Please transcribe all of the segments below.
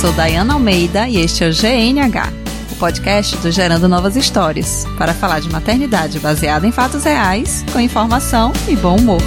sou Dayana Almeida e este é o GNH, o podcast do Gerando Novas Histórias, para falar de maternidade baseada em fatos reais, com informação e bom humor.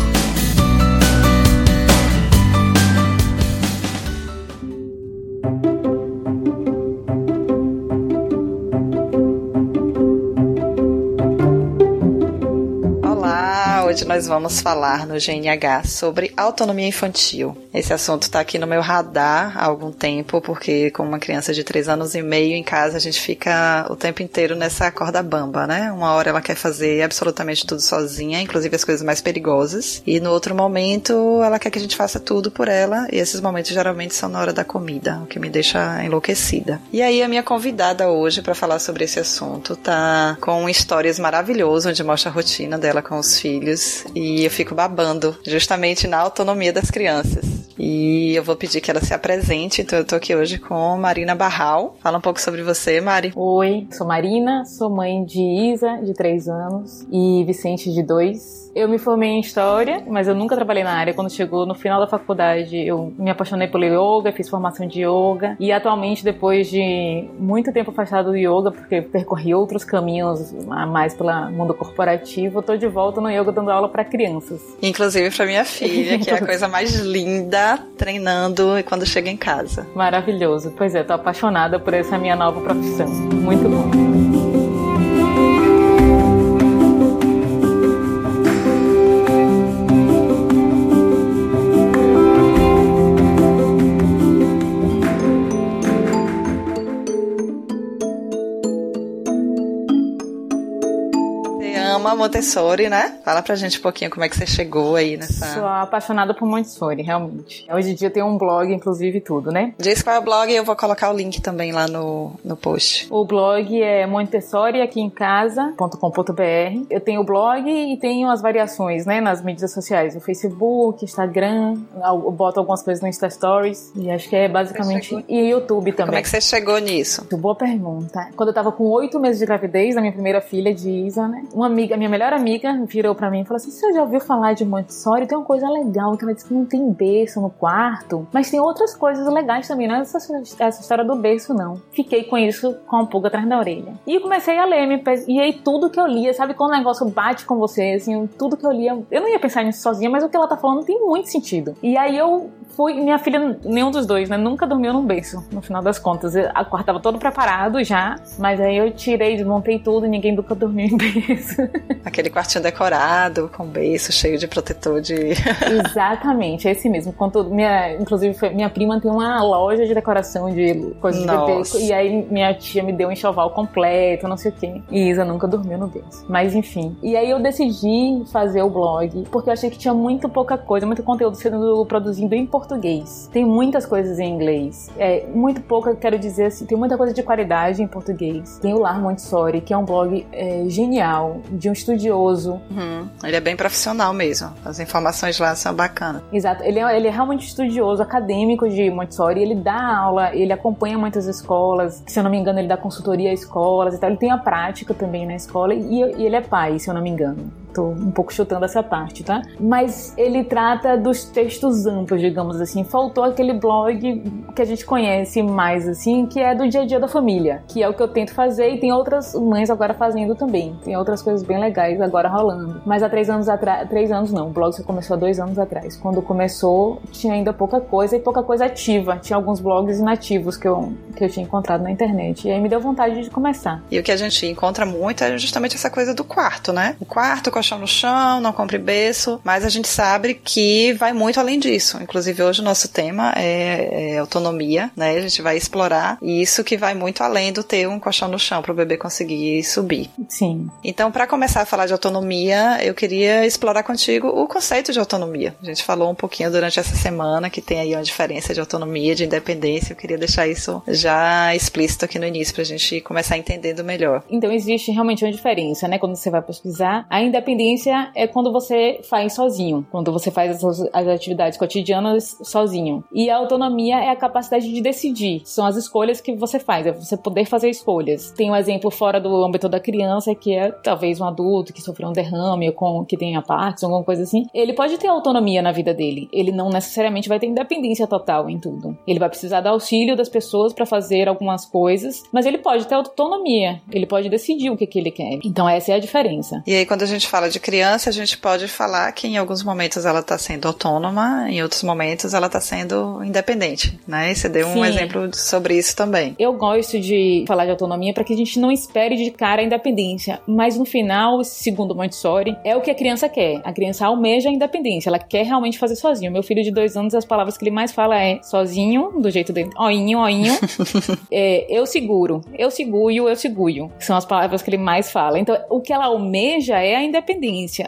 Nós vamos falar no GNH sobre autonomia infantil. Esse assunto está aqui no meu radar há algum tempo, porque com uma criança de 3 anos e meio em casa a gente fica o tempo inteiro nessa corda bamba, né? Uma hora ela quer fazer absolutamente tudo sozinha, inclusive as coisas mais perigosas, e no outro momento ela quer que a gente faça tudo por ela, e esses momentos geralmente são na hora da comida, o que me deixa enlouquecida. E aí a minha convidada hoje para falar sobre esse assunto tá com histórias maravilhosas, onde mostra a rotina dela com os filhos e eu fico babando justamente na autonomia das crianças. E eu vou pedir que ela se apresente, então eu tô aqui hoje com Marina Barral. Fala um pouco sobre você, Mari. Oi, sou Marina, sou mãe de Isa, de 3 anos, e Vicente, de 2. Eu me formei em História, mas eu nunca trabalhei na área. Quando chegou no final da faculdade, eu me apaixonei pelo yoga, fiz formação de yoga. E atualmente, depois de muito tempo afastado do yoga, porque percorri outros caminhos mais pelo mundo corporativo, eu tô de volta no yoga dando aula para crianças. Inclusive para minha filha, que é a coisa mais linda, treinando quando chega em casa. Maravilhoso. Pois é, tô apaixonada por essa minha nova profissão. Muito bom. Montessori, né? Fala pra gente um pouquinho como é que você chegou aí nessa. Sou apaixonada por Montessori, realmente. Hoje em dia tem um blog, inclusive, tudo, né? Diz qual é o blog e eu vou colocar o link também lá no, no post. O blog é Montessori aqui em casa.com.br. Eu tenho o blog e tenho as variações, né, nas mídias sociais, o Facebook, Instagram, eu boto algumas coisas no Insta Stories e acho que é basicamente e YouTube também. Como é que você chegou nisso? Muito boa pergunta. Quando eu tava com oito meses de gravidez da minha primeira filha, de Isa, né, uma amiga, minha melhor amiga virou para mim e falou assim: Você já ouviu falar de Montessori? Tem uma coisa legal que ela disse que não tem berço no quarto, mas tem outras coisas legais também, não é essa, essa história do berço, não. Fiquei com isso com a pulga atrás da orelha. E comecei a ler, me, e aí tudo que eu lia, sabe quando o negócio bate com você, assim, tudo que eu lia, eu não ia pensar nisso sozinha, mas o que ela tá falando tem muito sentido. E aí eu fui, minha filha, nenhum dos dois, né, nunca dormiu num berço, no final das contas. A quarto tava todo preparado já, mas aí eu tirei, desmontei tudo e ninguém nunca dormiu em berço. Aquele quartinho decorado, com beiço cheio de protetor de. Exatamente, é esse mesmo. Minha, inclusive, foi, minha prima tem uma loja de decoração de coisas de bebê. E aí minha tia me deu um enxoval completo, não sei o quê. E Isa nunca dormiu no berço. Mas enfim. E aí eu decidi fazer o blog, porque eu achei que tinha muito pouca coisa, muito conteúdo sendo produzido em português. Tem muitas coisas em inglês. É, muito pouca, quero dizer assim, tem muita coisa de qualidade em português. Tem o Lar Montessori, que é um blog é, genial, de um estudioso. Uhum. Ele é bem profissional mesmo. As informações lá são bacanas. Exato. Ele é, ele é realmente estudioso, acadêmico de Montessori. Ele dá aula, ele acompanha muitas escolas. Se eu não me engano, ele dá consultoria a escolas e tal. Ele tem a prática também na escola e, e ele é pai, se eu não me engano. Tô um pouco chutando essa parte, tá? Mas ele trata dos textos amplos, digamos assim. Faltou aquele blog que a gente conhece mais, assim, que é do dia a dia da família, que é o que eu tento fazer e tem outras mães agora fazendo também. Tem outras coisas bem legais agora rolando. Mas há três anos atrás, três anos não, o blog só começou há dois anos atrás. Quando começou, tinha ainda pouca coisa e pouca coisa ativa. Tinha alguns blogs inativos que eu, que eu tinha encontrado na internet. E aí me deu vontade de começar. E o que a gente encontra muito é justamente essa coisa do quarto, né? O quarto com colchão no chão, não compre berço, mas a gente sabe que vai muito além disso. Inclusive, hoje o nosso tema é, é autonomia, né? A gente vai explorar isso que vai muito além do ter um colchão no chão para o bebê conseguir subir. Sim. Então, para começar a falar de autonomia, eu queria explorar contigo o conceito de autonomia. A gente falou um pouquinho durante essa semana que tem aí uma diferença de autonomia, de independência. Eu queria deixar isso já explícito aqui no início para a gente começar entendendo melhor. Então, existe realmente uma diferença, né? Quando você vai pesquisar, a independência independência é quando você faz sozinho, quando você faz as, as atividades cotidianas sozinho. E a autonomia é a capacidade de decidir, são as escolhas que você faz, é você poder fazer escolhas. Tem um exemplo fora do âmbito da criança, que é talvez um adulto que sofreu um derrame ou com, que tenha Parkinson, alguma coisa assim. Ele pode ter autonomia na vida dele, ele não necessariamente vai ter independência total em tudo. Ele vai precisar do auxílio das pessoas para fazer algumas coisas, mas ele pode ter autonomia, ele pode decidir o que, que ele quer. Então essa é a diferença. E aí quando a gente fala de criança, a gente pode falar que em alguns momentos ela está sendo autônoma, em outros momentos ela está sendo independente, né? E você deu um Sim. exemplo sobre isso também. Eu gosto de falar de autonomia para que a gente não espere de cara a independência, mas no final, segundo Montessori, é o que a criança quer. A criança almeja a independência, ela quer realmente fazer sozinho. Meu filho de dois anos, as palavras que ele mais fala é sozinho, do jeito dele, oinho, oinho, é, eu seguro, eu seguro, eu seguro. São as palavras que ele mais fala. Então, o que ela almeja é a independência,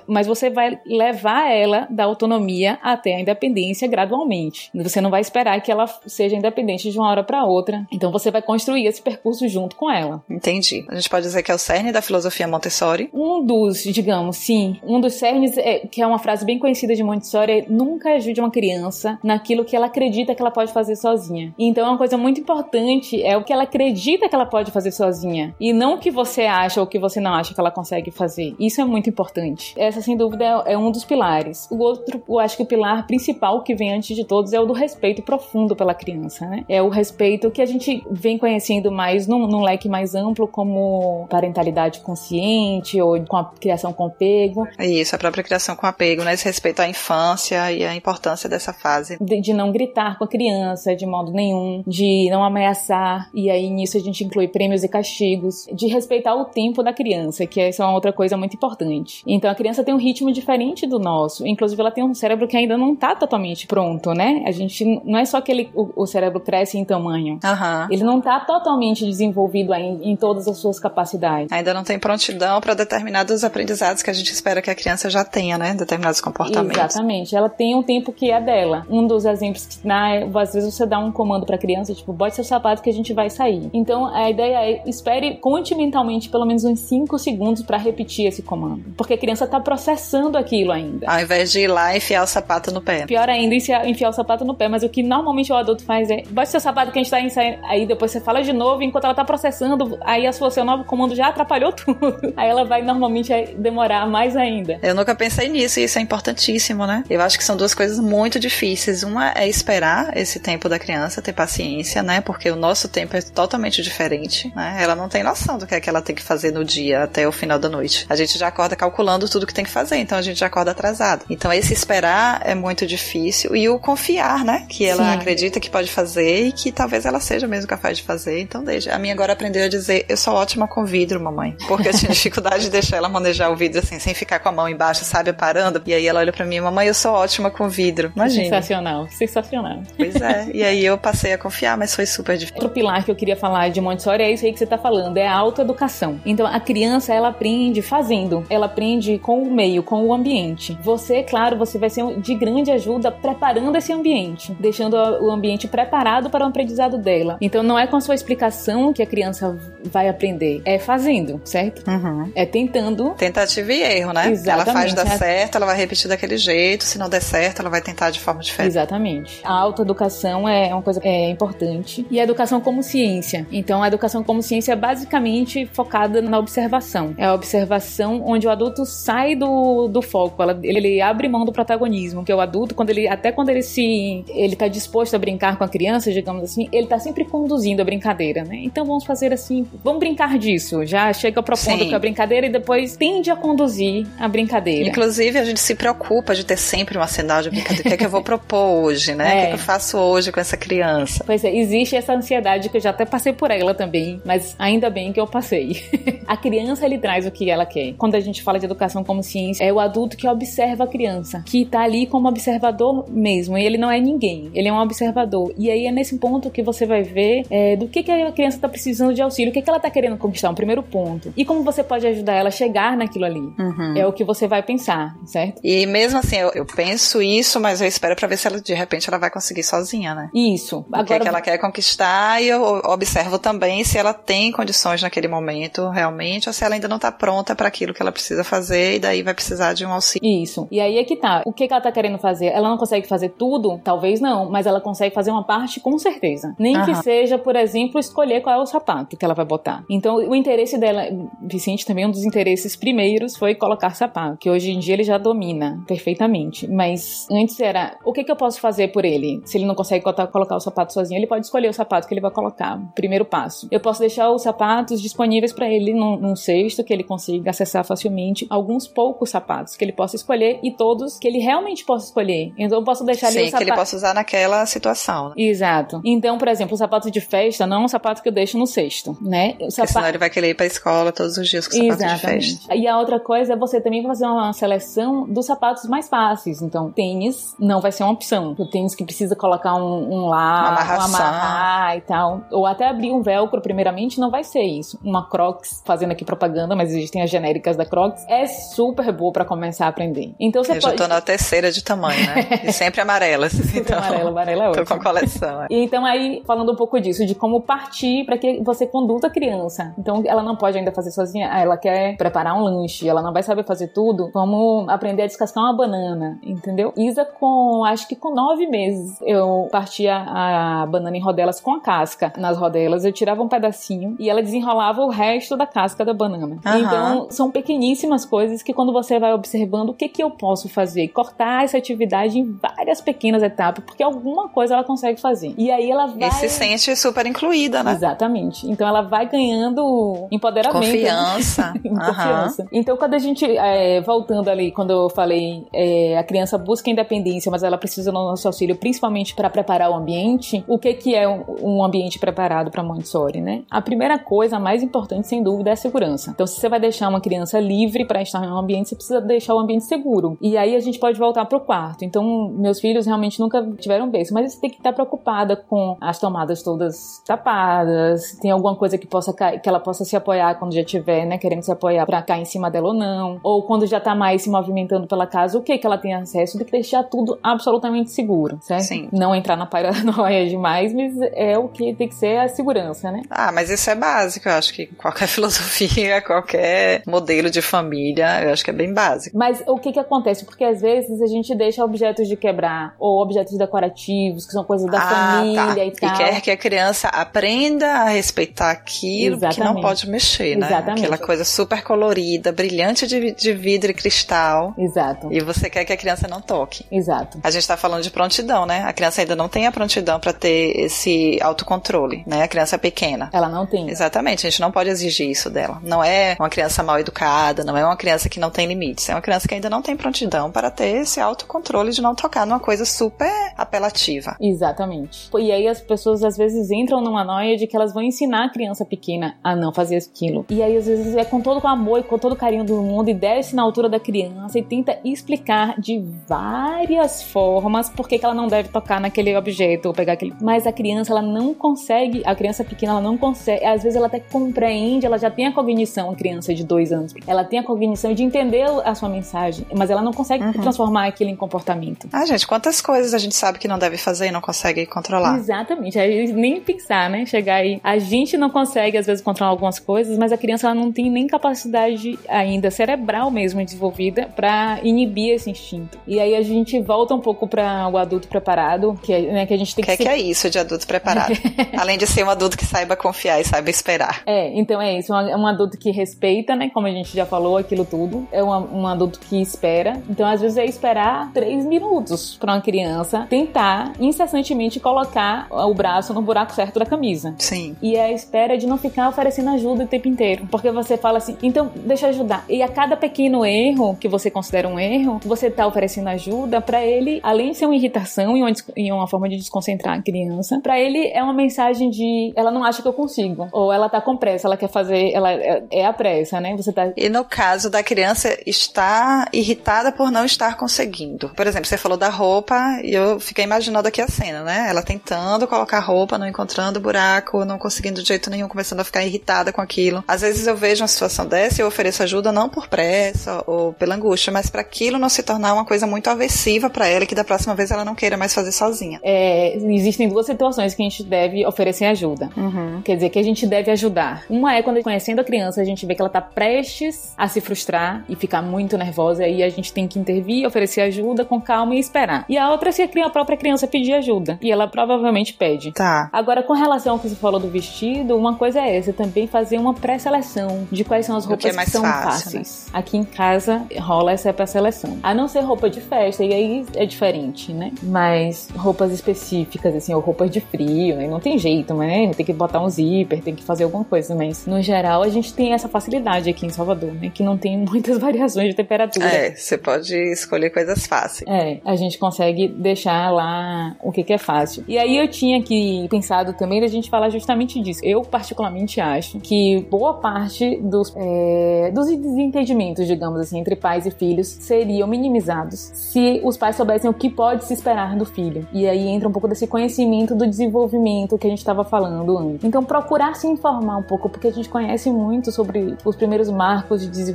mas você vai levar ela da autonomia até a independência gradualmente. Você não vai esperar que ela seja independente de uma hora para outra. Então, você vai construir esse percurso junto com ela. Entendi. A gente pode dizer que é o cerne da filosofia Montessori? Um dos, digamos, sim, um dos cernes, é, que é uma frase bem conhecida de Montessori, é nunca ajude uma criança naquilo que ela acredita que ela pode fazer sozinha. Então, uma coisa muito importante é o que ela acredita que ela pode fazer sozinha e não o que você acha ou o que você não acha que ela consegue fazer. Isso é muito importante. Essa, sem dúvida, é, é um dos pilares. O outro, eu acho que o pilar principal que vem antes de todos é o do respeito profundo pela criança, né? É o respeito que a gente vem conhecendo mais num, num leque mais amplo, como parentalidade consciente ou com a criação com apego. Isso, a própria criação com apego, né? Esse respeito à infância e a importância dessa fase. De, de não gritar com a criança de modo nenhum, de não ameaçar, e aí nisso a gente inclui prêmios e castigos, de respeitar o tempo da criança, que essa é uma outra coisa muito importante. Então a criança tem um ritmo diferente do nosso, inclusive ela tem um cérebro que ainda não está totalmente pronto, né? A gente não é só que ele, o, o cérebro cresce em tamanho, uhum. ele não está totalmente desenvolvido ainda em todas as suas capacidades. Ainda não tem prontidão para determinados aprendizados que a gente espera que a criança já tenha, né? Determinados comportamentos. Exatamente. Ela tem um tempo que é dela. Um dos exemplos que, na, às vezes, você dá um comando para a criança, tipo, bote seu sapato que a gente vai sair. Então, a ideia é espere continentalmente pelo menos uns 5 segundos para repetir esse comando. Porque a criança tá processando aquilo ainda. Ao invés de ir lá e enfiar o sapato no pé. Pior ainda, enfiar, enfiar o sapato no pé. Mas o que normalmente o adulto faz é, bote seu sapato que a gente tá ensaiando. Aí depois você fala de novo, enquanto ela tá processando, aí a sua, seu novo comando já atrapalhou tudo. Aí ela vai normalmente demorar mais ainda. Eu nunca pensei nisso e isso é importantíssimo, né? Eu acho que são duas coisas muito difíceis. Uma é esperar esse tempo da criança, ter paciência, né? Porque o nosso tempo é totalmente diferente, né? Ela não tem noção do que é que ela tem que fazer no dia até o final da noite. A gente já acorda calculando tudo que tem que fazer, então a gente já acorda atrasado. Então esse esperar é muito difícil e o confiar, né? Que ela Sim. acredita que pode fazer e que talvez ela seja mesmo capaz de fazer. Então deixa. A minha agora aprendeu a dizer: Eu sou ótima com vidro, mamãe. Porque eu tinha dificuldade de deixar ela manejar o vidro assim, sem ficar com a mão embaixo, sabe, parando. E aí ela olha para mim: Mamãe, eu sou ótima com vidro. Imagina. Sensacional, sensacional. Pois é. E aí eu passei a confiar, mas foi super difícil. Outro pilar que eu queria falar de Montessori é isso aí que você tá falando: é a autoeducação. Então a criança, ela aprende fazendo, ela aprende com o meio, com o ambiente. Você, claro, você vai ser de grande ajuda preparando esse ambiente, deixando o ambiente preparado para o aprendizado dela. Então não é com a sua explicação que a criança vai aprender, é fazendo, certo? Uhum. É tentando. Tentativa e erro, né? Exatamente. Ela faz dar certo, ela vai repetir daquele jeito, se não der certo, ela vai tentar de forma diferente. Exatamente. A autoeducação é uma coisa é, importante. E a educação como ciência. Então a educação como ciência é basicamente focada na observação. É a observação onde o adulto sai do, do foco, ela, ele abre mão do protagonismo, que é o adulto, quando ele, até quando ele se ele tá disposto a brincar com a criança, digamos assim, ele tá sempre conduzindo a brincadeira, né? Então vamos fazer assim, vamos brincar disso. Já chega propondo Sim. com a brincadeira e depois tende a conduzir a brincadeira. Inclusive, a gente se preocupa de ter sempre uma cenário de brincadeira. o que é que eu vou propor hoje, né? É. O que, é que eu faço hoje com essa criança? Pois é, existe essa ansiedade que eu já até passei por ela também, mas ainda bem que eu passei. a criança, ele traz o que ela quer. Quando a gente fala de educação como ciência, é o adulto que observa a criança, que tá ali como observador mesmo. E ele não é ninguém, ele é um observador. E aí é nesse ponto que você vai ver é, do que, que a criança tá precisando de auxílio, o que, que ela tá querendo conquistar, um primeiro ponto. E como você pode ajudar ela a chegar naquilo ali. Uhum. É o que você vai pensar, certo? E mesmo assim, eu, eu penso isso, mas eu espero para ver se ela de repente ela vai conseguir sozinha, né? Isso. O Agora... que, é que ela quer conquistar e eu observo também se ela tem condições naquele momento realmente ou se ela ainda não tá pronta para aquilo que ela precisa fazer fazer e daí vai precisar de um auxílio. Isso. E aí é que tá. O que, que ela tá querendo fazer? Ela não consegue fazer tudo? Talvez não, mas ela consegue fazer uma parte com certeza. Nem uhum. que seja, por exemplo, escolher qual é o sapato que ela vai botar. Então, o interesse dela, Vicente também um dos interesses primeiros foi colocar sapato, que hoje em dia ele já domina perfeitamente. Mas antes era, o que, que eu posso fazer por ele? Se ele não consegue colocar o sapato sozinho, ele pode escolher o sapato que ele vai colocar. Primeiro passo. Eu posso deixar os sapatos disponíveis para ele num, num cesto que ele consiga acessar facilmente. Alguns poucos sapatos que ele possa escolher e todos que ele realmente possa escolher. Então eu posso deixar Sim, ali o sapato. que ele possa usar naquela situação. Né? Exato. Então, por exemplo, o sapato de festa não é um sapato que eu deixo no cesto, né? O sapato... senão ele vai querer ir pra escola todos os dias com sapato Exatamente. de festa. E a outra coisa é você também fazer uma seleção dos sapatos mais fáceis. Então, tênis não vai ser uma opção. O tênis que precisa colocar um, um lá, uma amarrar e tal. Ou até abrir um velcro, primeiramente, não vai ser isso. Uma Crocs, fazendo aqui propaganda, mas existem as genéricas da Crocs, é super boa para começar a aprender. Então você Eu pode... já tô na terceira de tamanho, né? E sempre amarelas. Então, amarela, amarela é ótimo. Tô com coleção. É. Então aí, falando um pouco disso, de como partir para que você conduza a criança. Então ela não pode ainda fazer sozinha, ah, ela quer preparar um lanche, ela não vai saber fazer tudo, vamos aprender a descascar uma banana, entendeu? Isa com, acho que com nove meses, eu partia a banana em rodelas com a casca. Nas rodelas eu tirava um pedacinho e ela desenrolava o resto da casca da banana. Uhum. Então são pequeníssimas coisas que quando você vai observando o que que eu posso fazer, cortar essa atividade em várias pequenas etapas, porque alguma coisa ela consegue fazer. E aí ela vai. E se sente super incluída, né? Exatamente. Então ela vai ganhando empoderamento. Confiança. Confiança. Uhum. Então quando a gente, é, voltando ali, quando eu falei, é, a criança busca independência, mas ela precisa do nosso auxílio, principalmente para preparar o ambiente. O que que é um, ambiente preparado para Montessori, né? A primeira coisa, a mais importante, sem dúvida, é a segurança. Então, se você vai deixar uma criança livre para estar em um ambiente, você precisa deixar o ambiente seguro. E aí a gente pode voltar pro quarto. Então, meus filhos realmente nunca tiveram berço, mas você tem que estar preocupada com as tomadas todas tapadas, tem alguma coisa que possa cair, que ela possa se apoiar quando já tiver, né, querendo se apoiar para cair em cima dela ou não, ou quando já tá mais se movimentando pela casa, o que que ela tem acesso, tem que deixar tudo absolutamente seguro, certo? Sim. Não entrar na paranoia demais, mas é o que tem que ser a segurança, né? Ah, mas isso é básico, eu acho que qualquer filosofia, qualquer modelo de família, eu acho que é bem básico. Mas o que que acontece? Porque às vezes a gente deixa objetos de quebrar ou objetos decorativos, que são coisas da ah, família tá. e tal. E quer que a criança aprenda a respeitar aquilo Exatamente. que não pode mexer, né? Exatamente. Aquela coisa super colorida, brilhante de, de vidro e cristal. Exato. E você quer que a criança não toque. Exato. A gente tá falando de prontidão, né? A criança ainda não tem a prontidão para ter esse autocontrole, né? A criança é pequena. Ela não tem. Exatamente, a gente não pode exigir isso dela. Não é uma criança mal educada, não é uma criança que não tem limites. É uma criança que ainda não tem prontidão para ter esse autocontrole de não tocar numa coisa super apelativa. Exatamente. E aí as pessoas às vezes entram numa noia de que elas vão ensinar a criança pequena a não fazer aquilo. E aí às vezes é com todo o amor e com todo o carinho do mundo e desce na altura da criança e tenta explicar de várias formas por que ela não deve tocar naquele objeto ou pegar aquele. Mas a criança ela não consegue, a criança pequena ela não consegue, às vezes ela até compreende, ela já tem a cognição, a criança de dois anos, ela tem a cognição de entender a sua mensagem, mas ela não consegue uhum. transformar aquilo em comportamento. Ah, gente, quantas coisas a gente sabe que não deve fazer e não consegue controlar. Exatamente. Aí, nem pensar, né? Chegar aí. A gente não consegue, às vezes, controlar algumas coisas, mas a criança ela não tem nem capacidade ainda cerebral mesmo desenvolvida para inibir esse instinto. E aí a gente volta um pouco para o adulto preparado, que, é, né, que a gente tem que. que, que é isso de adulto preparado? Além de ser um adulto que saiba confiar e saiba esperar. É, então é isso. É um adulto que respeita, né? Como a gente já falou, aquilo tudo. É um, um adulto que espera. Então, às vezes, é esperar três minutos para uma criança tentar incessantemente colocar o braço no buraco certo da camisa. Sim. E é a espera de não ficar oferecendo ajuda o tempo inteiro. Porque você fala assim, então deixa eu ajudar. E a cada pequeno erro que você considera um erro, você tá oferecendo ajuda para ele, além de ser uma irritação e uma, e uma forma de desconcentrar a criança, para ele é uma mensagem de ela não acha que eu consigo. Ou ela tá com pressa, ela quer fazer, ela é, é a pressa, né? Você tá. E no caso da criança estar irritada por não estar conseguindo. Por exemplo, você falou da roupa e eu fiquei imaginando aqui a cena, né? Ela tentando colocar roupa, não encontrando buraco, não conseguindo de jeito nenhum, começando a ficar irritada com aquilo. Às vezes eu vejo uma situação dessa e eu ofereço ajuda não por pressa ou pela angústia, mas para aquilo não se tornar uma coisa muito aversiva para ela que da próxima vez ela não queira mais fazer sozinha. É, existem duas situações que a gente deve oferecer ajuda. Uhum. Quer dizer, que a gente deve ajudar. Uma é quando conhecendo a criança, a gente vê que ela tá prestes a se frustrar e ficar muito nervosa, e aí a gente tem que intervir, oferecer ajuda com calma e esperar. E a outra é se a própria criança pedir ajuda, e ela provavelmente pede. Tá. Agora, com relação ao que você falou do vestido, uma coisa é essa, também fazer uma pré-seleção de quais são as roupas que, é que são fácil, fáceis. Né? Aqui em casa rola essa pré-seleção. A não ser roupa de festa, e aí é diferente, né? Mas roupas específicas, assim, ou roupas de frio, né? Não tem jeito, né? Tem que botar um zíper, tem que fazer alguma coisa, mas no geral a gente tem essa facilidade aqui em Salvador, né? Que não tem muitas variações de temperatura. É, você pode escolher coisas fáceis. É, a gente consegue deixar lá o que, que é fácil. E aí eu tinha que pensado também da gente falar justamente disso. Eu particularmente acho que boa parte dos, é, dos desentendimentos, digamos assim, entre pais e filhos seriam minimizados se os pais soubessem o que pode se esperar do filho. E aí entra um pouco desse conhecimento do desenvolvimento que a gente estava falando antes. Então procurar se informar um pouco, porque a gente conhece muito sobre os primeiros marcos de desenvolvimento.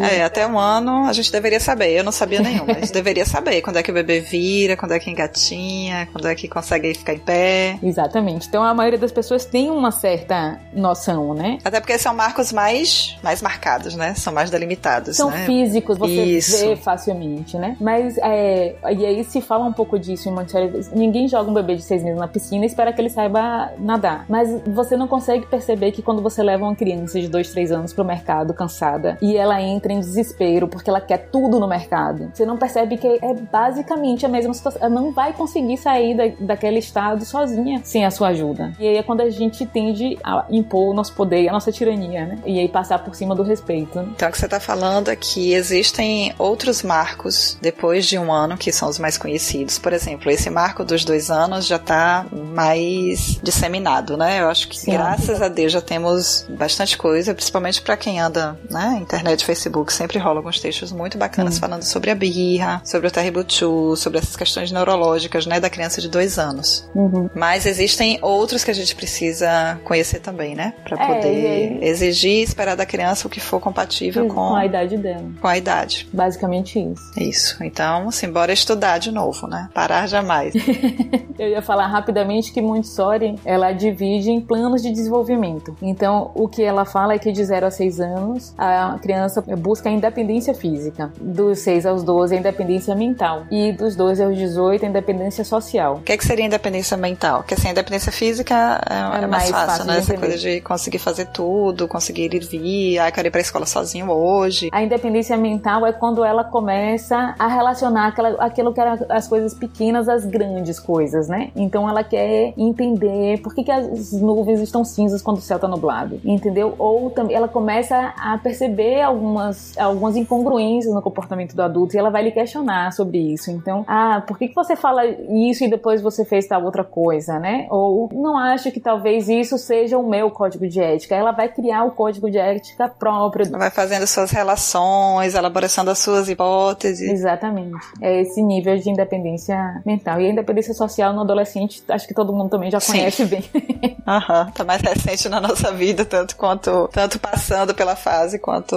É, até um ano a gente deveria saber. Eu não sabia nenhum, mas deveria saber quando é que o bebê vira, quando é que engatinha, quando é que consegue ficar em pé. Exatamente. Então a maioria das pessoas tem uma certa noção, né? Até porque são marcos mais, mais marcados, né? São mais delimitados. São né? físicos, você Isso. vê facilmente, né? Mas é, e aí se fala um pouco disso em Montessori. Ninguém joga um bebê de seis meses na piscina e espera que ele saiba nadar. Mas você não consegue perceber que quando você leva uma criança de dois, três anos pro mercado cansada e ela entra em desespero porque ela quer tudo no mercado, você não percebe que é basicamente a mesma situação. Ela não vai conseguir sair da, daquele estado sozinha sem a sua ajuda. E aí é quando a gente tende a impor o nosso poder a nossa tirania, né? E aí passar por cima do respeito. Então o que você está falando é que existem outros marcos depois de um ano que são os mais conhecidos. Por exemplo, esse marco dos dois anos já está mais disseminado, né? Eu acho que Sim. graças a Deus já temos bastante coisa, principalmente para quem anda, né? Internet, Facebook, sempre rola alguns textos muito bacanas Sim. falando sobre a birra, sobre o terrible sobre essas questões neurológicas, né? Da criança de dois anos. Uhum. Mas existem outros que a gente precisa conhecer também, né? Para é, poder exigir e esperar da criança o que for compatível com, com a idade dela. Com a idade. Basicamente isso. Isso. Então, assim, bora estudar de novo, né? Parar jamais. Eu ia falar rapidamente que Montessori, ela divide em planos de desenvolvimento. Então, o que ela fala é que de 0 a 6 anos, a criança busca a independência física. Dos 6 aos 12, a independência mental. E dos 12 aos 18, a independência social. O que, é que seria independência mental? Porque assim, a independência física é, é, é mais, fácil, fácil né? Essa coisa de conseguir fazer tudo, conseguir ir vir, ah, quero ir pra escola sozinho hoje. A independência mental é quando ela começa a relacionar aquela, aquilo que eram as coisas pequenas às grandes coisas, né? Então ela quer entender por que, que as nuvens estão cinzas quando o céu tá nublado, entendeu? Ou também ela começa a perceber algumas, algumas incongruências no comportamento do adulto e ela vai lhe questionar sobre isso. Então, ah, por que, que você fala isso e depois você fez tal outra coisa, né? Ou não acho que talvez isso seja o meu código de ética. Ela vai criar o código de ética próprio. Vai fazendo suas relações, elaboração das suas hipóteses. Exatamente. É esse nível de independência mental. E a independência social no adolescente, acho que todo mundo também já conhece Sim. bem. Aham, uhum. tá mais recente na nossa vida, tanto quanto tanto passando pela fase quanto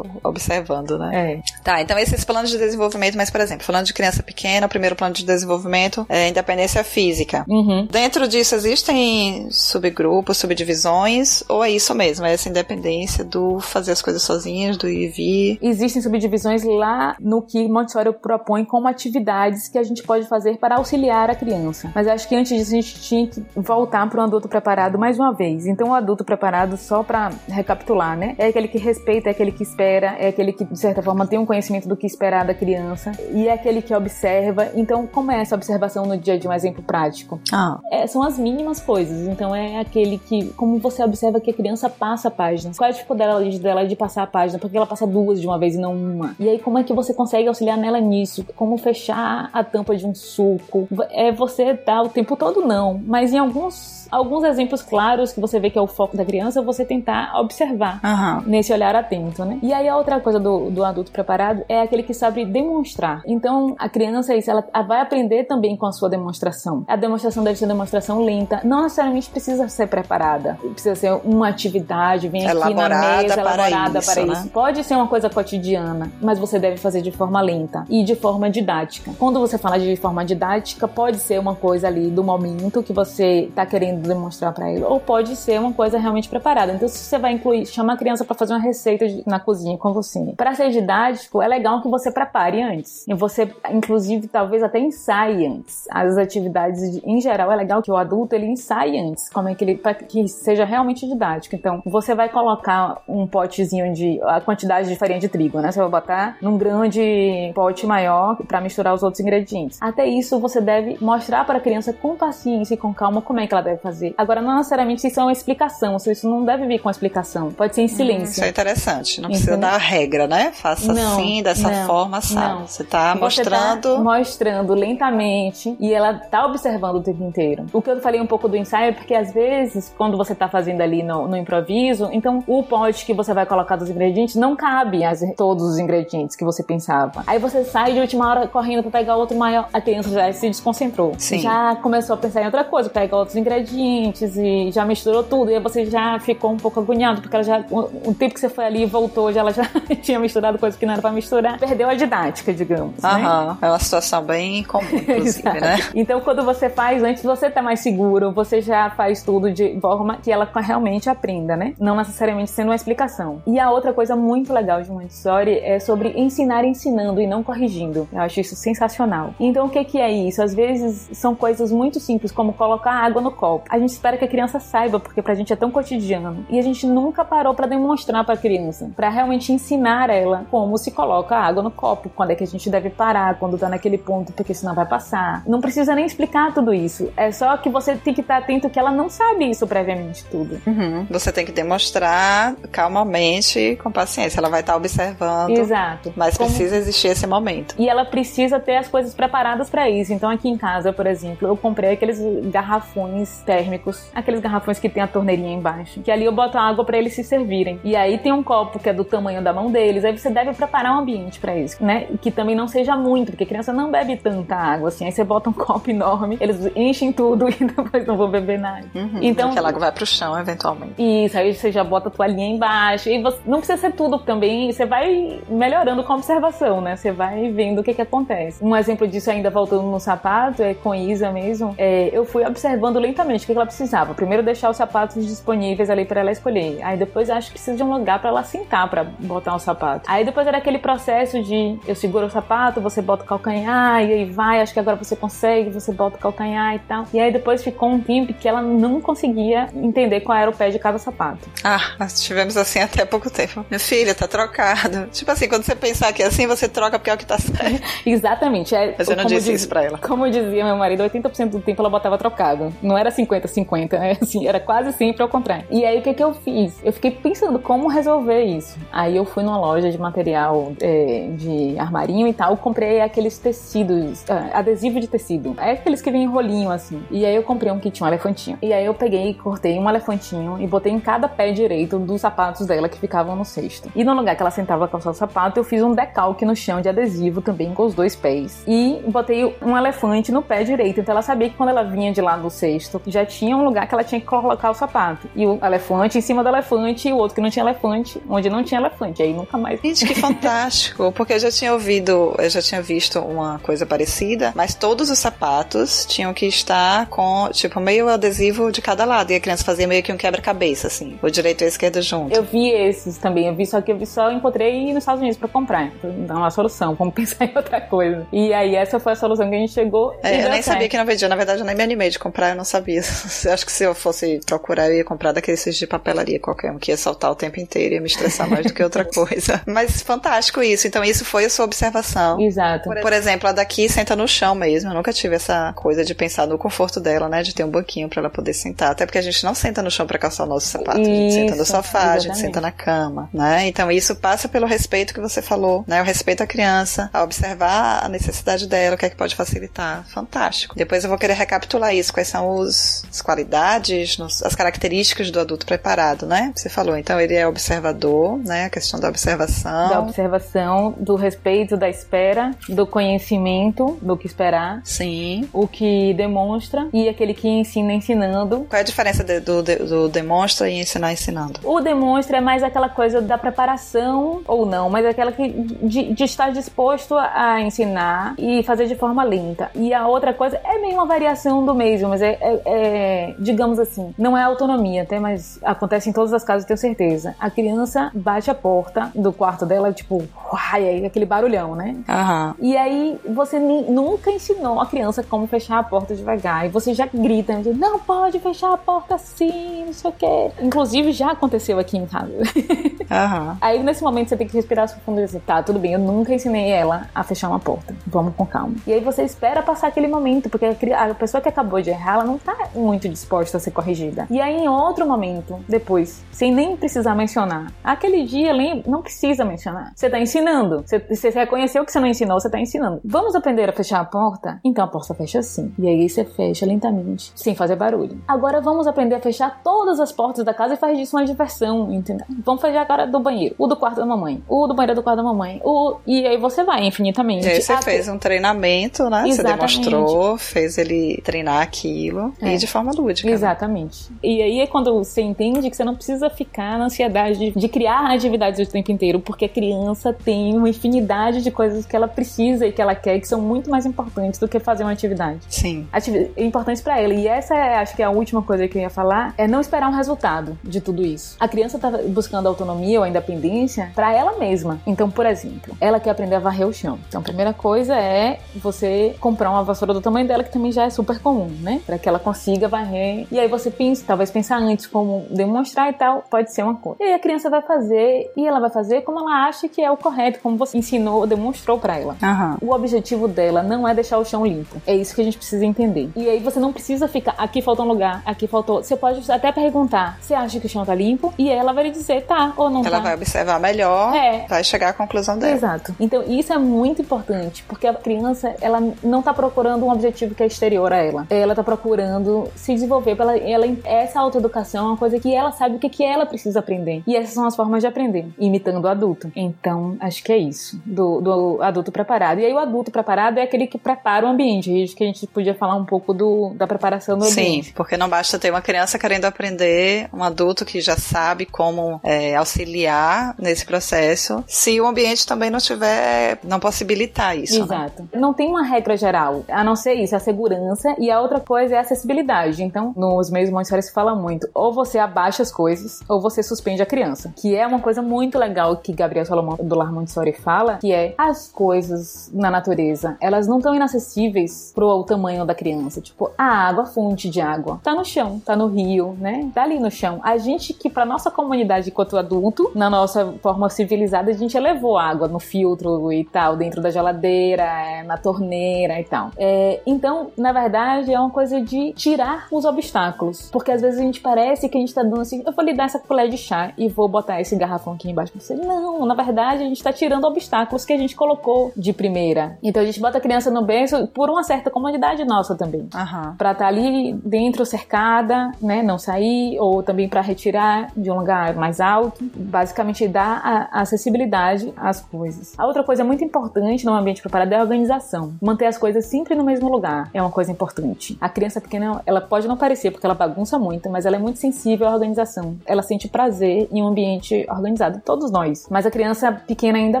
observando, né? É. Tá, então esses planos de desenvolvimento, mas por exemplo, falando de criança pequena, o primeiro plano de desenvolvimento é independência física. Uhum. Dentro disso existem subgrupos, subdivisões, ou é isso mesmo, é essa independência do fazer as coisas sozinhas, do ir e vir? Existem subdivisões lá no que Montessori propõe como atividades que a gente pode fazer para auxiliar a criança. Mas acho que antes disso a gente tinha que voltar para um adulto preparado mais uma vez. Então o adulto preparado, só para recapitular, né? É aquele que respeita, é aquele que espera, é aquele que de certa forma tem um conhecimento do que esperar da criança e é aquele que observa. Então como é essa observação no dia de um exemplo prático? Ah. É, são as mínimas coisas. Então é aquele que, como você observa que a criança passa a página. Qual é a dificuldade dela de passar a página? Porque ela passa duas de uma vez e não uma. E aí como é que você consegue auxiliar nela nisso? Como fechar a tampa de um suco? É você dar o tempo todo não, mas em alguns alguns exemplos claros que você vê que é o foco da criança, você tentar observar uhum. nesse olhar atento, né? E aí a outra coisa do, do adulto preparado é aquele que sabe demonstrar. Então a criança isso, ela vai aprender também com a sua demonstração. A demonstração deve ser uma demonstração lenta, não necessariamente precisa ser preparada, precisa ser uma atividade, vem aqui elaborada na mesa para elaborada isso, para né? isso. Pode ser uma coisa cotidiana, mas você deve fazer de forma lenta e de forma didática. Quando você fala de forma didática, pode ser uma coisa ali do momento que você está querendo demonstrar para ele, ou pode ser uma coisa realmente preparada. Então, se você vai incluir, chamar a criança para fazer uma receita de, na cozinha com você. Para ser didático, é legal que você prepare antes. E você, inclusive, talvez até ensaie antes. As atividades, em geral, é legal que o adulto ele ensaie antes, como é que ele, para que seja realmente didático. Então, você vai colocar um potezinho de a quantidade diferente de trigo, né? Você vai botar num grande pote maior para misturar os outros ingredientes. Até isso, você deve mostrar para a criança com paciência e com calma como é que ela deve fazer. Agora, não necessariamente isso é uma explicação, isso não deve vir com explicação. Pode ser em silêncio. Hum, isso é interessante. Não precisa dar regra, né? Faça não, assim, dessa não, forma, sabe? Não. Você está mostrando. Tá mostrando lentamente e ela tá observando o tempo inteiro. O que eu falei um pouco do ensaio é porque às vezes, quando você tá fazendo ali no, no improviso, então o pote que você vai colocar dos ingredientes não cabe as, todos os ingredientes que você pensava. Aí você sai de última hora correndo para pegar outro maior, a criança já se desconcentrou. Sim. Já começou a pensar em outra coisa, pega outros ingredientes e já misturou tudo. E aí você já ficou um pouco agoniado, porque ela já. O, o tempo que você foi ali e voltou, já, ela já tinha misturado coisas que não era pra misturar. Perdeu a didática, digamos. Né? Aham. Né? É uma situação bem comum, inclusive, né? Então, quando você faz antes, você tá mais seguro, você já faz tudo de forma que ela realmente aprenda, né? Não necessariamente sendo uma explicação. E a outra coisa muito legal de Montessori é sobre ensinar ensinando e não corrigindo. Eu acho isso sensacional. Então, o que, que é isso? Às vezes são coisas muito simples, como colocar água no copo. A gente espera que a criança saiba, porque pra gente é tão cotidiano. E a gente nunca parou para demonstrar pra criança, para realmente ensinar ela como se coloca água no copo, quando é que a gente deve parar, quando tá naquele ponto, porque senão vai passar. Não precisa nem explicar tudo isso. É só que você tem que estar atento que ela não sabe isso previamente tudo. Uhum. Você tem que demonstrar calmamente, com paciência. Ela vai estar observando. Exato. Mas como... precisa existir esse momento. E ela precisa ter as coisas preparadas para isso. Então aqui em casa, por exemplo, eu comprei aqueles garrafões térmicos, aqueles garrafões que tem a torneirinha embaixo, que ali eu boto água para eles se servirem. E aí tem um copo que é do tamanho da mão deles. Aí você deve preparar um ambiente para isso, né? Que também não seja muito, porque a criança não bebe tanta água assim. Aí você bota um copo enorme, eles enchem tudo e depois não vão beber nada. Uhum, então aquela água vai pro chão eventualmente. Isso, aí você já bota a toalhinha embaixo. E você, não precisa ser tudo também. Você vai melhorando com a observação, né? Você vai vendo o que que acontece. Um exemplo disso ainda voltando no sapato é com Isa mesmo. É, eu fui observando lentamente o que ela precisava. Primeiro deixar os sapatos disponíveis ali para ela escolher. Aí depois acho que precisa de um lugar para ela sentar para botar o sapato. Aí depois era aquele processo de eu seguro o sapato, você bota o calcanhar e aí vai, acho que agora você consegue, você bota o calcanhar e tal. E aí depois ficou um tempo que ela não conseguia entender qual era o pé de cada sapato. Ah, nós tivemos assim até pouco tempo. Minha filha, tá trocado. Tipo assim, quando você pensar que é assim, você troca porque é o que tá certo. Exatamente. É, Mas eu não disse diz, isso pra ela. Como dizia meu marido, 80% do tempo ela botava trocado. Não era 50-50, é assim, era quase sempre ao contrário. E aí o que que eu fiz? Eu fiquei pensando como resolver isso. Aí eu fui numa loja de material é, de armarinho e tal, comprei aqueles tecidos, é, adesivo de tecido. É aqueles que vem em rolinho assim. E aí eu comprei um kit, um elefantinho. E aí eu peguei, cortei um elefantinho e botei em cada pé direito dos sapatos dela que ficavam no cesto. E no lugar que ela sentava calçar o sapato, eu fiz um decalque no chão de adesivo também com os dois pés. E botei um elefante no pé direito. Então ela sabia que quando ela vinha de lá do cesto, já tinha um lugar que ela tinha que colocar o sapato. E o elefante em cima do elefante e o outro que não tinha elefante, onde não tinha elefante. Aí nunca mais. Gente, que fantástico! Porque eu já tinha ouvido, eu já tinha visto uma coisa parecida, mas todos os sapatos tinham que estar com, tipo, meio adesivo de cada lado. E a criança fazia meio que um quebra-cabeça, assim. O direito e o esquerdo junto. Eu vi esses também. Eu vi, só que eu vi só encontrei nos Estados Unidos pra comprar. Então, dá uma solução. Vamos pensar em outra coisa. E aí, essa foi a solução que a gente chegou. É, eu nem certo. sabia que não vendia. Na verdade, eu nem me animei de comprar, eu não sabia. Acho que se eu fosse procurar, eu ia comprar daqueles de papelaria qualquer um, que ia saltar o tempo inteiro e ia me estressar mais do que outra coisa. Mas fantástico isso. Então, isso foi a sua observação. Exato. Por, por exemplo, a daqui senta no chão mesmo. Eu nunca tive essa coisa de pensar no conforto dela, né? De ter um banquinho para ela poder sentar. Até porque a gente não senta no chão para calçar o nosso sapato. Isso, a gente senta no sofá, exatamente. a gente senta na cama, né? Então, isso passa pelo respeito que você falou, né? O respeito à criança, a observar a necessidade dela, o que é que pode facilitar. Fantástico. Depois eu vou querer recapitular isso. Quais são os, as qualidades, as características do adulto preparado, né? Você falou. Então, ele é observador, né? A questão da observação. Da observação, do respeito, da espera, do conhecimento, do que esperar. Sim. O que demonstra e aquele que ensina ensinando. Qual é a diferença de, do, do demonstra e ensinar ensinando? O demonstra é mais aquela coisa da preparação, ou não, mas aquela que de, de estar disposto a ensinar e fazer de forma lenta. E a outra coisa é meio uma variação do mesmo, mas é, é, é digamos assim, não é autonomia, até, mas acontece em todas as casas, tenho certeza. A criança bate a porta do quarto dela, tipo, uai, aquele barulhão, né? Aham. E aí você nunca ensinou a criança como fechar a porta devagar. E você já grita, não pode fechar a porta assim, não sei o quê. Inclusive já aconteceu aqui em casa. Aham. Aí nesse momento você tem que respirar fundo e dizer, tá, tudo bem, eu nunca ensinei ela a fechar uma porta. Vamos com calma. E aí você espera passar aquele momento, porque a pessoa que acabou de errar, ela não tá muito disposta a ser corrigida. E aí em outro momento, depois, sem nem precisar mencionar, aquele dia não precisa mencionar. Você tá ensinando. Você, você reconheceu que você não ensinou, você tá ensinando. Vamos aprender a fechar a porta? Então a porta fecha assim. E aí você fecha lentamente, sem fazer barulho. Agora vamos aprender a fechar todas as portas da casa e fazer disso uma diversão, entendeu? Vamos fazer agora do banheiro, o do quarto da mamãe, o do banheiro do quarto da mamãe, o... e aí você vai infinitamente. E aí você fez um treinamento, né? Exatamente. Você demonstrou, fez ele treinar aquilo é. e de forma lúdica. Né? Exatamente. Né? E aí é quando você entende que você não precisa ficar na ansiedade de, de criar atividades o tempo inteiro, porque a criança tem uma infinidade de coisas que ela precisa e que ela quer que são muito mais importantes do que fazer uma atividade. Sim. Atividade, importantes para ela. E essa é, acho que é a última coisa que eu ia falar, é não esperar um resultado de tudo isso. A criança tá buscando autonomia ou independência para ela mesma. Então, por exemplo, ela quer aprender a varrer o chão. Então, a primeira coisa é você comprar uma vassoura do tamanho dela, que também já é super comum, né? Para que ela consiga varrer. E aí você pensa, talvez pensar antes como demonstrar e tal, pode ser uma coisa. E aí a criança vai fazer e ela vai fazer como ela acha que é o correto, como você ensinou, demonstrou para ela. Uhum. O objetivo dela não é deixar o chão limpo. É isso que a gente precisa entender. E aí você não precisa ficar, aqui falta um lugar, aqui faltou. Você pode até perguntar, você acha que o chão tá limpo? E ela vai lhe dizer, tá ou não ela tá. Ela vai observar melhor, é. vai chegar à conclusão dela. Exato. Então isso é muito importante, porque a criança, ela não tá procurando um objetivo que é exterior a ela. Ela tá procurando se desenvolver. Ela, ela, essa autoeducação é uma coisa que ela sabe o que, que ela precisa aprender. E essas são as formas de aprender, imitando o adulto. Então, acho que é isso, do, do adulto preparado. E aí o adulto preparado é aquele que prepara o ambiente. Acho que a gente podia falar um pouco do, da preparação do ambiente. Sim, porque não basta ter uma criança querendo aprender, um adulto que já sabe como é, auxiliar nesse processo, se o ambiente também não tiver, não possibilitar isso. Né? Exato. Né? Não tem uma regra geral, a não ser isso, a segurança e a outra coisa é a acessibilidade. Então, nos meios Montessori se fala muito, ou você abaixa as coisas, ou você suspende a criança, que é uma coisa muito legal que Gabriel Salomão do Lar Montessori fala, que é as coisas na natureza, elas não estão inacessíveis pro tamanho da criança. Tipo, a água, a fonte de água, tá no chão, tá no rio, né? Tá ali no chão. A gente que pra nossa comunidade enquanto adulto, na nossa forma civilizada, a gente elevou água no filtro e tal, dentro da geladeira, na torneira e tal. É, então, na verdade, é uma coisa de tirar os obstáculos. Porque às vezes a gente parece que a gente tá dando assim, eu vou lhe dar essa colher de chá e vou botar esse garrafão aqui embaixo pra você. Não, na verdade, a gente tá tirando obstáculos que a gente colocou de primeira. Então a gente bota a criança no berço por uma certa comodidade nossa também. Uhum. Pra estar tá ali dentro, cercada, né? Não sair, ou também para retirar de um lugar mais alto. Basicamente, dar a acessibilidade às coisas. A outra coisa muito importante no ambiente preparado é a organização. Manter as coisas sempre no mesmo lugar é uma coisa importante. A criança pequena, ela pode não parecer porque ela bagunça muito, mas ela é muito sensível à organização. Ela sente prazer em um ambiente organizado. Todos nós. Mas a criança pequena ainda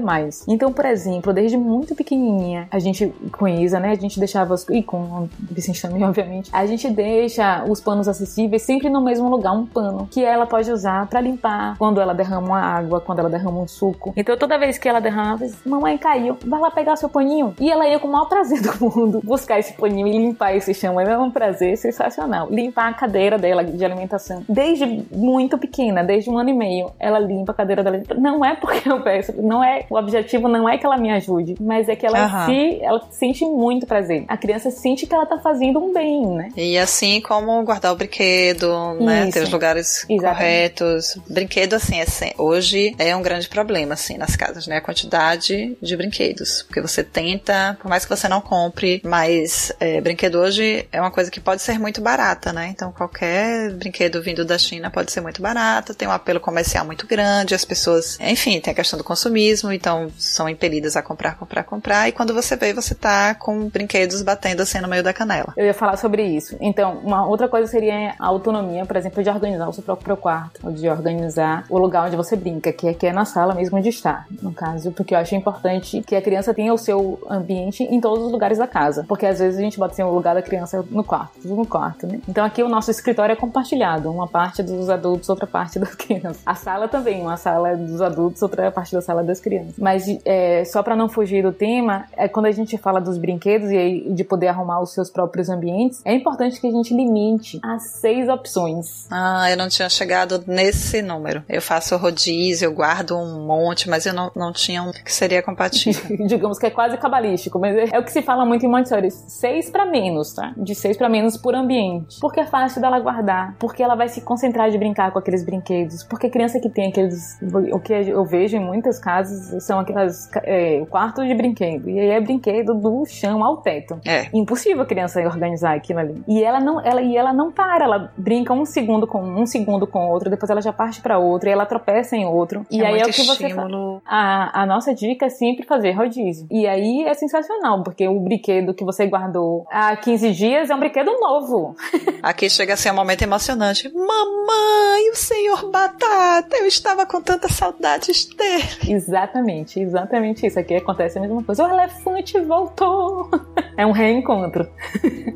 mais. Então, por exemplo, desde muito pequenininha, a gente com Isa, né? A gente deixava os, e com o Vicente também, obviamente. A gente deixa os panos acessíveis sempre no mesmo lugar, um pano que ela pode usar para limpar quando ela derrama uma água, quando ela derrama um suco. Então, toda vez que ela derrama, mamãe caiu, vai lá pegar seu paninho. E ela ia com o maior prazer do mundo buscar esse paninho e limpar esse chão. É um prazer sensacional. Limpar a cadeira dela de alimentação. Desde muito pequena, desde um ano e meio, ela limpa a cadeira dela. Não é porque eu peço, não é, o objetivo não é que ela me ajude, mas é que ela uhum. se, ela sente muito prazer. A criança sente que ela tá fazendo um bem, né? E assim como guardar o brinquedo, né? Ter os lugares Exatamente. corretos. Brinquedo, assim, é, hoje é um grande problema, assim, nas casas, né? A quantidade de brinquedos. Porque você tenta, por mais que você não compre, mas é, brinquedo hoje é uma coisa que pode ser muito barata, né? Então qualquer brinquedo vindo da China pode ser muito barato, tem um apelo comercial muito grande, as pessoas, enfim, tem a questão do consumismo, então são impelidas a comprar, comprar, comprar, e quando você vê, você tá com brinquedos batendo assim no meio da canela. Eu ia falar sobre isso. Então, uma outra coisa seria a autonomia, por exemplo, de organizar o seu próprio quarto, de organizar o lugar onde você brinca, que é, que é na sala mesmo de estar, no caso, porque eu acho importante que a criança tenha o seu ambiente em todos os lugares da casa, porque às vezes a gente bota assim, o lugar da criança no quarto, no quarto, né? Então aqui o nosso escritório é compartilhado, uma parte dos adultos, outra parte das crianças. A sala também uma sala dos adultos, outra parte da sala das crianças. Mas é, só para não fugir do tema, é quando a gente fala dos brinquedos e de poder arrumar os seus próprios ambientes, é importante que a gente limite a seis opções. Ah, eu não tinha chegado nesse número. Eu faço rodízio, eu guardo um monte, mas eu não, não tinha um que seria compatível. Digamos que é quase cabalístico, mas é o que se fala muito em Montessori. Seis para menos, tá? De seis para menos por ambiente. Porque é fácil dela guardar, porque ela vai se concentrar de brincar com aqueles brinquedos, porque criança que tem aqueles. O que eu vejo em muitos casos são aquelas. É, quartos de brinquedo. E aí é brinquedo do chão ao teto. É. Impossível a criança organizar aquilo ali. E ela não, ela, e ela não para, ela brinca um segundo com um segundo com outro, depois ela já parte para outro, e ela tropeça em outro. E é aí é o que você estímulo. a, a nossa dica é sempre fazer rodízio. E aí é sensacional, porque o brinquedo que você guardou há 15 dias é um brinquedo novo. Aqui chega a ser um momento emocionante. Mamãe, o senhor Batata, eu estava com tanta saudades dele. exatamente, exatamente isso. Aqui acontece a mesma coisa. O elefante voltou. É um reencontro.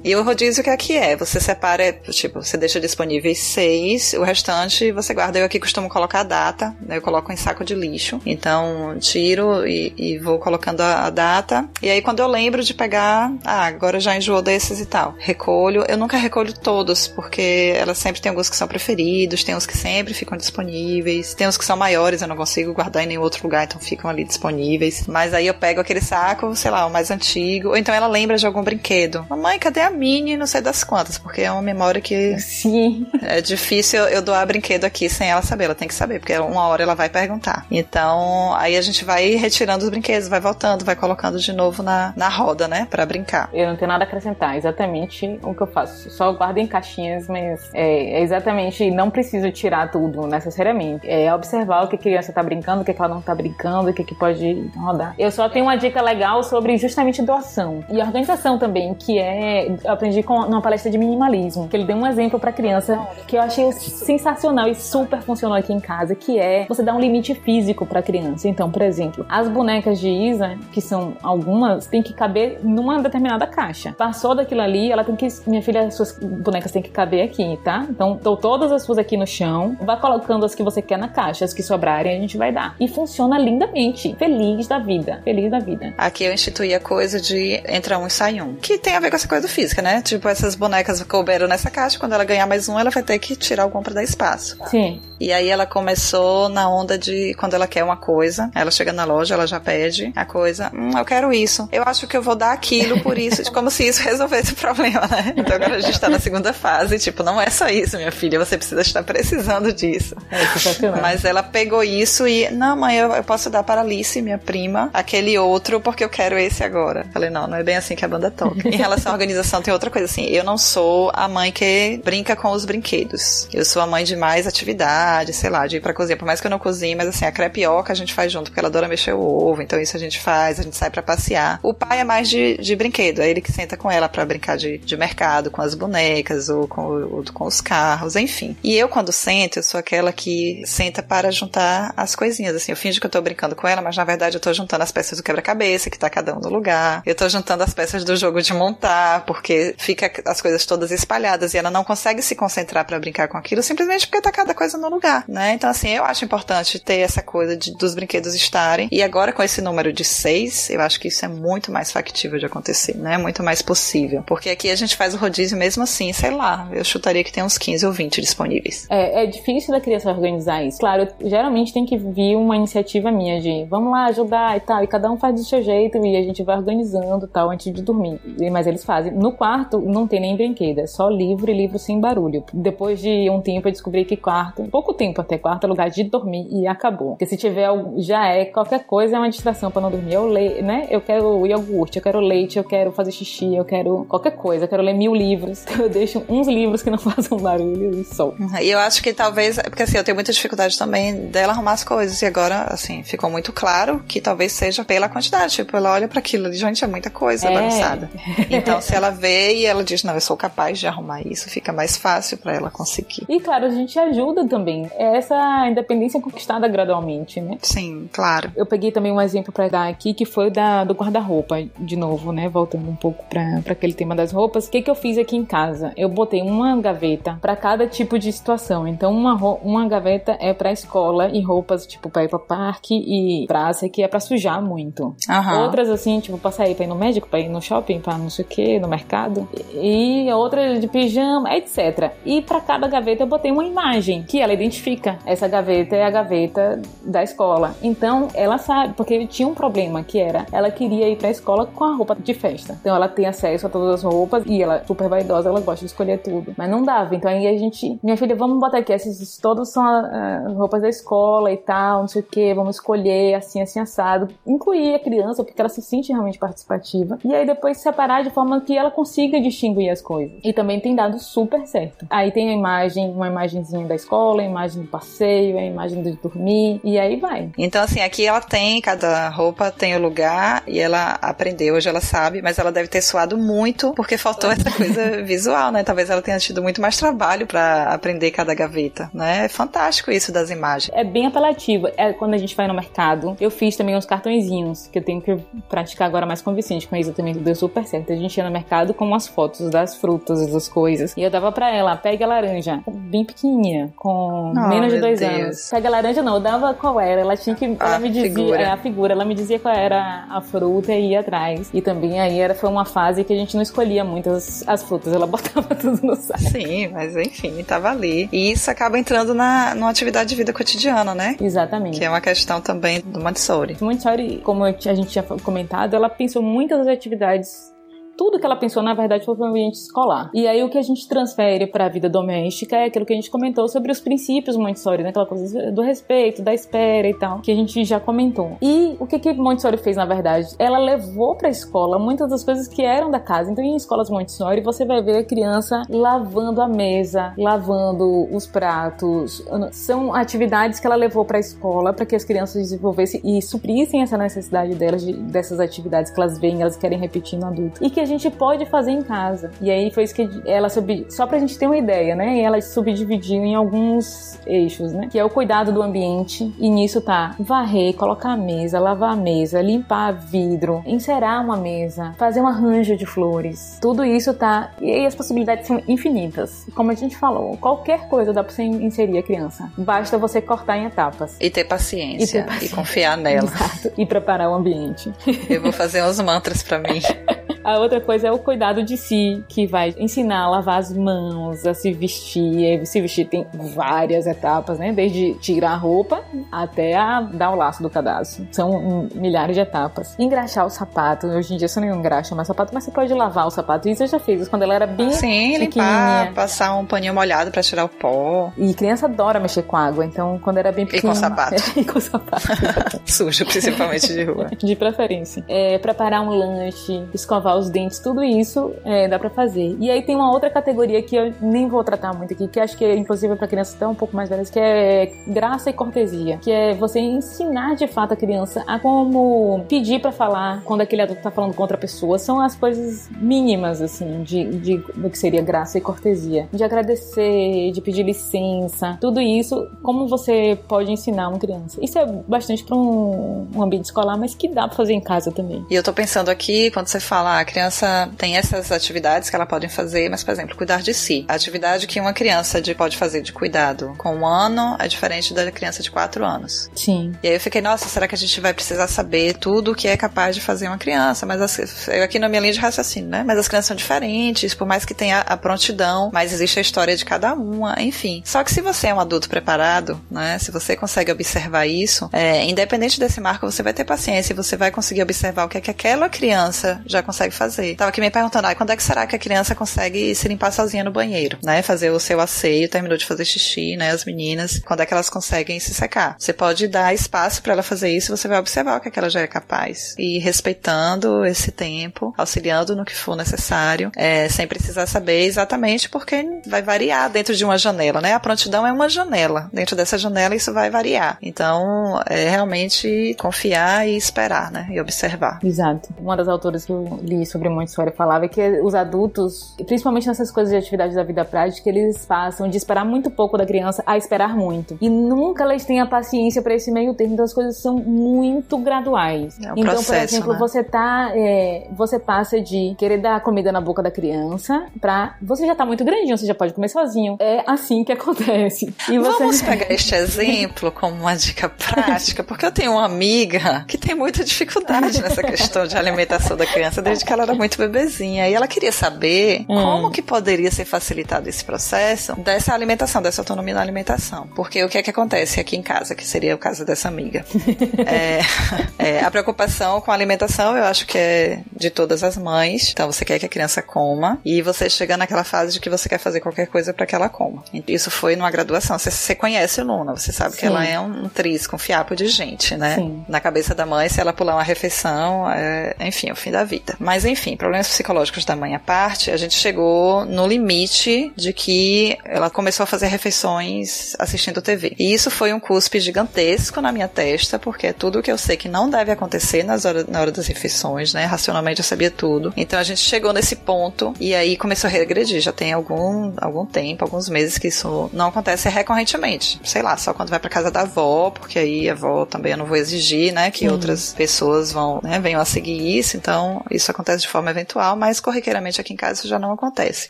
E o rodízio que aqui é? Você separa, tipo, você deixa disponíveis seis, o restante você guarda. Eu aqui costumo colocar a data, né? Eu coloco em saco de lixo. Então, tiro e, e vou colocando a, a data. E aí, quando eu lembro de pegar, ah, agora já enjoou desses e tal. Recolho. Eu nunca recolho todos, porque elas sempre tem alguns que são preferidos, tem uns que sempre ficam disponíveis, tem uns que são maiores, eu não consigo guardar em nenhum outro lugar, então ficam ali disponíveis. Mas aí eu pego aquele saco, sei lá, o mais antigo, ou então ela lembra de algum brinquedo. Mamãe, cadê a Minnie? Não sei das quantas, porque é uma memória que. Sim. É difícil eu doar brinquedo aqui sem ela saber, ela tem que saber, porque uma hora ela vai perguntar. Então, aí a gente vai retirando os brinquedos, vai voltando, vai colocando de novo na, na roda, né, para brincar. Eu não tenho nada a acrescentar, exatamente o que eu faço. Só guardo em caixinhas, mas é, é exatamente, não preciso tirar tudo necessariamente. É observar o que a criança tá brincando, o que, ela não tá brincando, o que, que pode rodar. Eu só tenho uma dica legal sobre justamente doação e organização também, que é. Eu aprendi com numa palestra de minimalismo, que ele deu um exemplo pra criança que eu achei sensacional e super funcionou aqui em casa, que é você dar um limite físico pra criança. Então, por exemplo, as bonecas de Isa, que são algumas, tem que caber numa determinada caixa. Passou daquilo ali, ela tem que. Minha filha, suas bonecas têm que caber aqui, tá? Então, estão todas as suas aqui no chão. Vá colocando as que você quer na caixa, as que sobrarem a gente vai dar. E funciona lindamente. Feliz da vida. Feliz da vida. Aqui eu instituí a coisa de entrar um e sair um. Que tem a ver com essa coisa física, né? Tipo, essas bonecas couberam nessa caixa. Quando ela ganhar mais um, ela vai ter que tirar algum pra dar espaço. Sim. E aí ela começou na onda de quando ela quer uma coisa, ela chega na loja, ela já pede a coisa. Hum, eu quero isso. Eu acho que eu vou dar aquilo por isso. Como se isso resolvesse o problema, né? Então agora a gente tá na segunda fase. Tipo, não é só isso, minha filha. Você precisa estar precisando disso. É sensacional. Mas ela pegou isso e, não, mãe, eu, eu posso dar para Alice, minha prima, aquele outro, porque eu quero esse agora. Falei, não, não é bem assim que a banda toca. em relação à organização, tem outra coisa assim. Eu não sou a mãe que brinca com os brinquedos. Eu sou a mãe de mais atividade, sei lá, de ir pra cozinha. Por mais que eu não cozinhe, mas assim, a crepioca a gente faz junto, porque ela adora mexer o ovo, então isso a gente faz, a gente sai para passear. O pai é mais de, de brinquedo, é ele que senta com ela para brincar de, de mercado, com as bonecas ou com, ou com os carros, enfim. E eu, quando sento, eu sou aquela que senta para juntar as coisinhas, assim. Eu finjo que eu tô brincando com ela, mas na verdade eu tô juntando as peças do quebra-cabeça, que tá cada um no lugar. Eu tô juntando as peças do jogo de montar, porque fica as coisas todas espalhadas e ela não consegue se concentrar para brincar com aquilo simplesmente porque tá cada coisa no lugar, né? Então, assim, eu acho importante ter essa coisa de, dos brinquedos estarem. E agora, com esse número de seis, eu acho que isso é muito mais factível de acontecer, né? Muito mais possível. Porque aqui a gente faz o rodízio mesmo assim, sei lá, eu chutaria que tem uns 15 ou 20 disponíveis. É, é difícil da criança organizar isso. Claro, geralmente tem que vir uma iniciativa minha de vamos lá ajudar e tal, e cada um faz do seu jeito e a gente vai organizando tal antes de dormir. Mas eles fazem. No quarto não tem nem brinquedo, é só livro e livro sem barulho. Depois de um tempo eu descobri que quarto, pouco tempo até quarto é lugar de dormir e acabou. Porque se tiver já é qualquer coisa é uma distração para não dormir. Eu leio, né? Eu quero iogurte, eu quero leite, eu quero fazer xixi, eu quero qualquer coisa, eu quero ler mil livros. Então eu deixo uns livros que não façam barulho e só. E eu acho que talvez, porque assim, eu tenho muita dificuldade também dela arrumar as coisas. E agora, assim, ficou muito claro que talvez seja pela quantidade. Tipo, ela olha para aquilo, gente, é muita coisa. É, bagunçada. Então, se ela vê e ela diz, não, eu sou capaz de arrumar isso, fica mais fácil para ela conseguir. E claro, a gente ajuda também. É essa independência conquistada gradualmente, né? Sim, claro. Eu peguei também um exemplo para dar aqui que foi da do guarda-roupa, de novo, né? Voltando um pouco para aquele tema das roupas. O que, que eu fiz aqui em casa? Eu botei uma gaveta para cada tipo de situação. Então, uma, uma gaveta é para escola e roupas tipo para ir para parque e praça, que é para sujar muito. Uhum. Outras assim, tipo, pra sair pra ir no médico, pra ir no shopping, pra não sei o que, no mercado. E outra de pijama, etc. E para cada gaveta eu botei uma imagem que ela identifica. Essa gaveta é a gaveta da escola. Então ela sabe, porque tinha um problema que era ela queria ir pra escola com a roupa de festa. Então ela tem acesso a todas as roupas e ela, super vaidosa, ela gosta de escolher tudo. Mas não dava. Então aí a gente, minha filha, vamos botar aqui, essas todas são as roupas da escola e tal, não sei o que, vamos escolher assim, assim, assado. Incluir a criança, porque ela se sente realmente participativa. E aí depois separar de forma que ela consiga distinguir as coisas. E também tem dado super certo. Aí tem a imagem, uma imagenzinha da escola, a imagem do passeio, a imagem de dormir, e aí vai. Então, assim, aqui ela tem, cada roupa tem o lugar e ela aprendeu, hoje ela sabe, mas ela deve ter suado muito porque faltou essa coisa visual, né? Talvez ela tenha tido muito mais trabalho para aprender cada gaveta, né? É fantástico isso das imagens. É bem apelativo. É quando a gente vai no mercado. Eu fiz também uns cartõezinhos que eu tenho que praticar agora mais com o Vicente, com isso também deu super certo. A gente ia no mercado com umas fotos das frutas, das coisas. E eu dava pra ela, pega a laranja, bem pequenininha, com oh, menos de dois Deus. anos. Pega a laranja não, eu dava qual era. Ela tinha que. Ela a me dizia. Figura. É, a figura, ela me dizia qual era a fruta e ia atrás. E também aí era, foi uma fase que a gente não escolhia muito as, as frutas, ela botava tudo no saco. Sim, mas enfim, tava ali. E isso acaba entrando na numa atividade de vida cotidiana, né? Exatamente. Que é uma questão também do Montessori. Montessori, como a gente tinha comentado, ela pensou muitas atividades atividades tudo que ela pensou, na verdade, foi para o ambiente escolar. E aí o que a gente transfere para a vida doméstica é aquilo que a gente comentou sobre os princípios Montessori, né? Aquela coisa do respeito, da espera e tal, que a gente já comentou. E o que que Montessori fez, na verdade? Ela levou para a escola muitas das coisas que eram da casa. Então, em escolas Montessori, você vai ver a criança lavando a mesa, lavando os pratos. São atividades que ela levou para a escola para que as crianças desenvolvessem e suprissem essa necessidade delas de, dessas atividades que elas veem, elas querem repetir no adulto. E que a gente pode fazer em casa. E aí foi isso que ela sub... só pra gente ter uma ideia, né? E ela subdividiu em alguns eixos, né? Que é o cuidado do ambiente. E nisso tá varrer, colocar a mesa, lavar a mesa, limpar vidro, encerar uma mesa, fazer um arranjo de flores. Tudo isso tá. E aí as possibilidades são infinitas. Como a gente falou, qualquer coisa dá pra você inserir a criança. Basta você cortar em etapas. E ter paciência. E, ter paciência. e confiar nela. Exato. E preparar o ambiente. Eu vou fazer uns mantras para mim. A outra coisa é o cuidado de si, que vai ensinar a lavar as mãos, a se vestir. Se vestir tem várias etapas, né? Desde tirar a roupa até a dar o laço do cadastro. São milhares de etapas. Engraxar o sapato. Hoje em dia você não engraxa mais sapato, mas você pode lavar o sapato. Isso eu já fiz quando ela era bem Sim, limpar, passar um paninho molhado para tirar o pó. E criança adora mexer com água, então quando era bem pequena... E com sapato. e com sapato. Sujo, principalmente de rua. De preferência. É, preparar um lanche, escovar os dentes, tudo isso é, dá para fazer. E aí tem uma outra categoria que eu nem vou tratar muito aqui, que acho que é inclusive para crianças até um pouco mais velhas, que é graça e cortesia, que é você ensinar de fato a criança a como pedir para falar quando aquele adulto tá falando com outra pessoa. São as coisas mínimas assim de, de do que seria graça e cortesia, de agradecer, de pedir licença, tudo isso como você pode ensinar uma criança. Isso é bastante para um, um ambiente escolar, mas que dá para fazer em casa também. E eu tô pensando aqui quando você fala a criança tem essas atividades que ela pode fazer, mas, por exemplo, cuidar de si. A atividade que uma criança de, pode fazer de cuidado com um ano é diferente da criança de quatro anos. Sim. E aí eu fiquei, nossa, será que a gente vai precisar saber tudo o que é capaz de fazer uma criança? Mas as, eu aqui na minha linha de raciocínio, né? Mas as crianças são diferentes, por mais que tenha a prontidão, mas existe a história de cada uma, enfim. Só que se você é um adulto preparado, né? Se você consegue observar isso, é, independente desse marco, você vai ter paciência e você vai conseguir observar o que é que aquela criança já consegue fazer. Tava aqui me perguntando, ah, quando é que será que a criança consegue se limpar sozinha no banheiro, né? Fazer o seu asseio, terminou de fazer xixi, né? As meninas, quando é que elas conseguem se secar? Você pode dar espaço para ela fazer isso, você vai observar o que, é que ela já é capaz. E respeitando esse tempo, auxiliando no que for necessário, é, sem precisar saber exatamente porque vai variar dentro de uma janela, né? A prontidão é uma janela. Dentro dessa janela isso vai variar. Então, é realmente confiar e esperar, né? E observar. Exato. Uma das autoras que eu li li sobre Montessori falava que os adultos, principalmente nessas coisas de atividades da vida prática, eles passam de esperar muito pouco da criança a esperar muito. E nunca eles têm a paciência para esse meio termo, então as coisas são muito graduais. É um então, processo, por exemplo, né? você tá. é, você passa de querer dar comida na boca da criança pra. Você já tá muito grandinho, você já pode comer sozinho. É assim que acontece. E você... Vamos pegar este exemplo como uma dica prática, porque eu tenho uma amiga que tem muita dificuldade nessa questão de alimentação da criança desde que ela era muito bebezinha. E ela queria saber Hum. como que poderia ser facilitado esse processo dessa alimentação, dessa autonomia na alimentação. Porque o que é que acontece aqui em casa, que seria o caso dessa amiga? É, é, a preocupação com a alimentação, eu acho que é de todas as mães. Então você quer que a criança coma e você chega naquela fase de que você quer fazer qualquer coisa para que ela coma. Isso foi numa graduação. Você, você conhece a Luna, você sabe que Sim. ela é um, um trisco, um fiapo de gente, né? Sim. Na cabeça da mãe, se ela pular uma refeição, é, enfim, é o fim da vida. Mas enfim, problemas psicológicos da mãe à parte, a gente chegou no limite de que ela começou a fazer refeições assistindo TV. E isso foi um cuspe gigantesco na minha testa, porque é tudo que eu sei que não deve acontecer nas horas, na hora das refeições, né? Racionalmente eu sabia tudo. Então a gente chegou nesse ponto e aí começou a regredir. Já tem algum, algum tempo, alguns meses que isso não acontece recorrentemente. Sei lá, só quando vai pra casa da avó, porque aí a avó também eu não vou exigir, né? Que outras pessoas vão, né, venham a seguir isso. Então isso acontece de forma eventual, mas corriqueiramente aqui em casa isso já não acontece.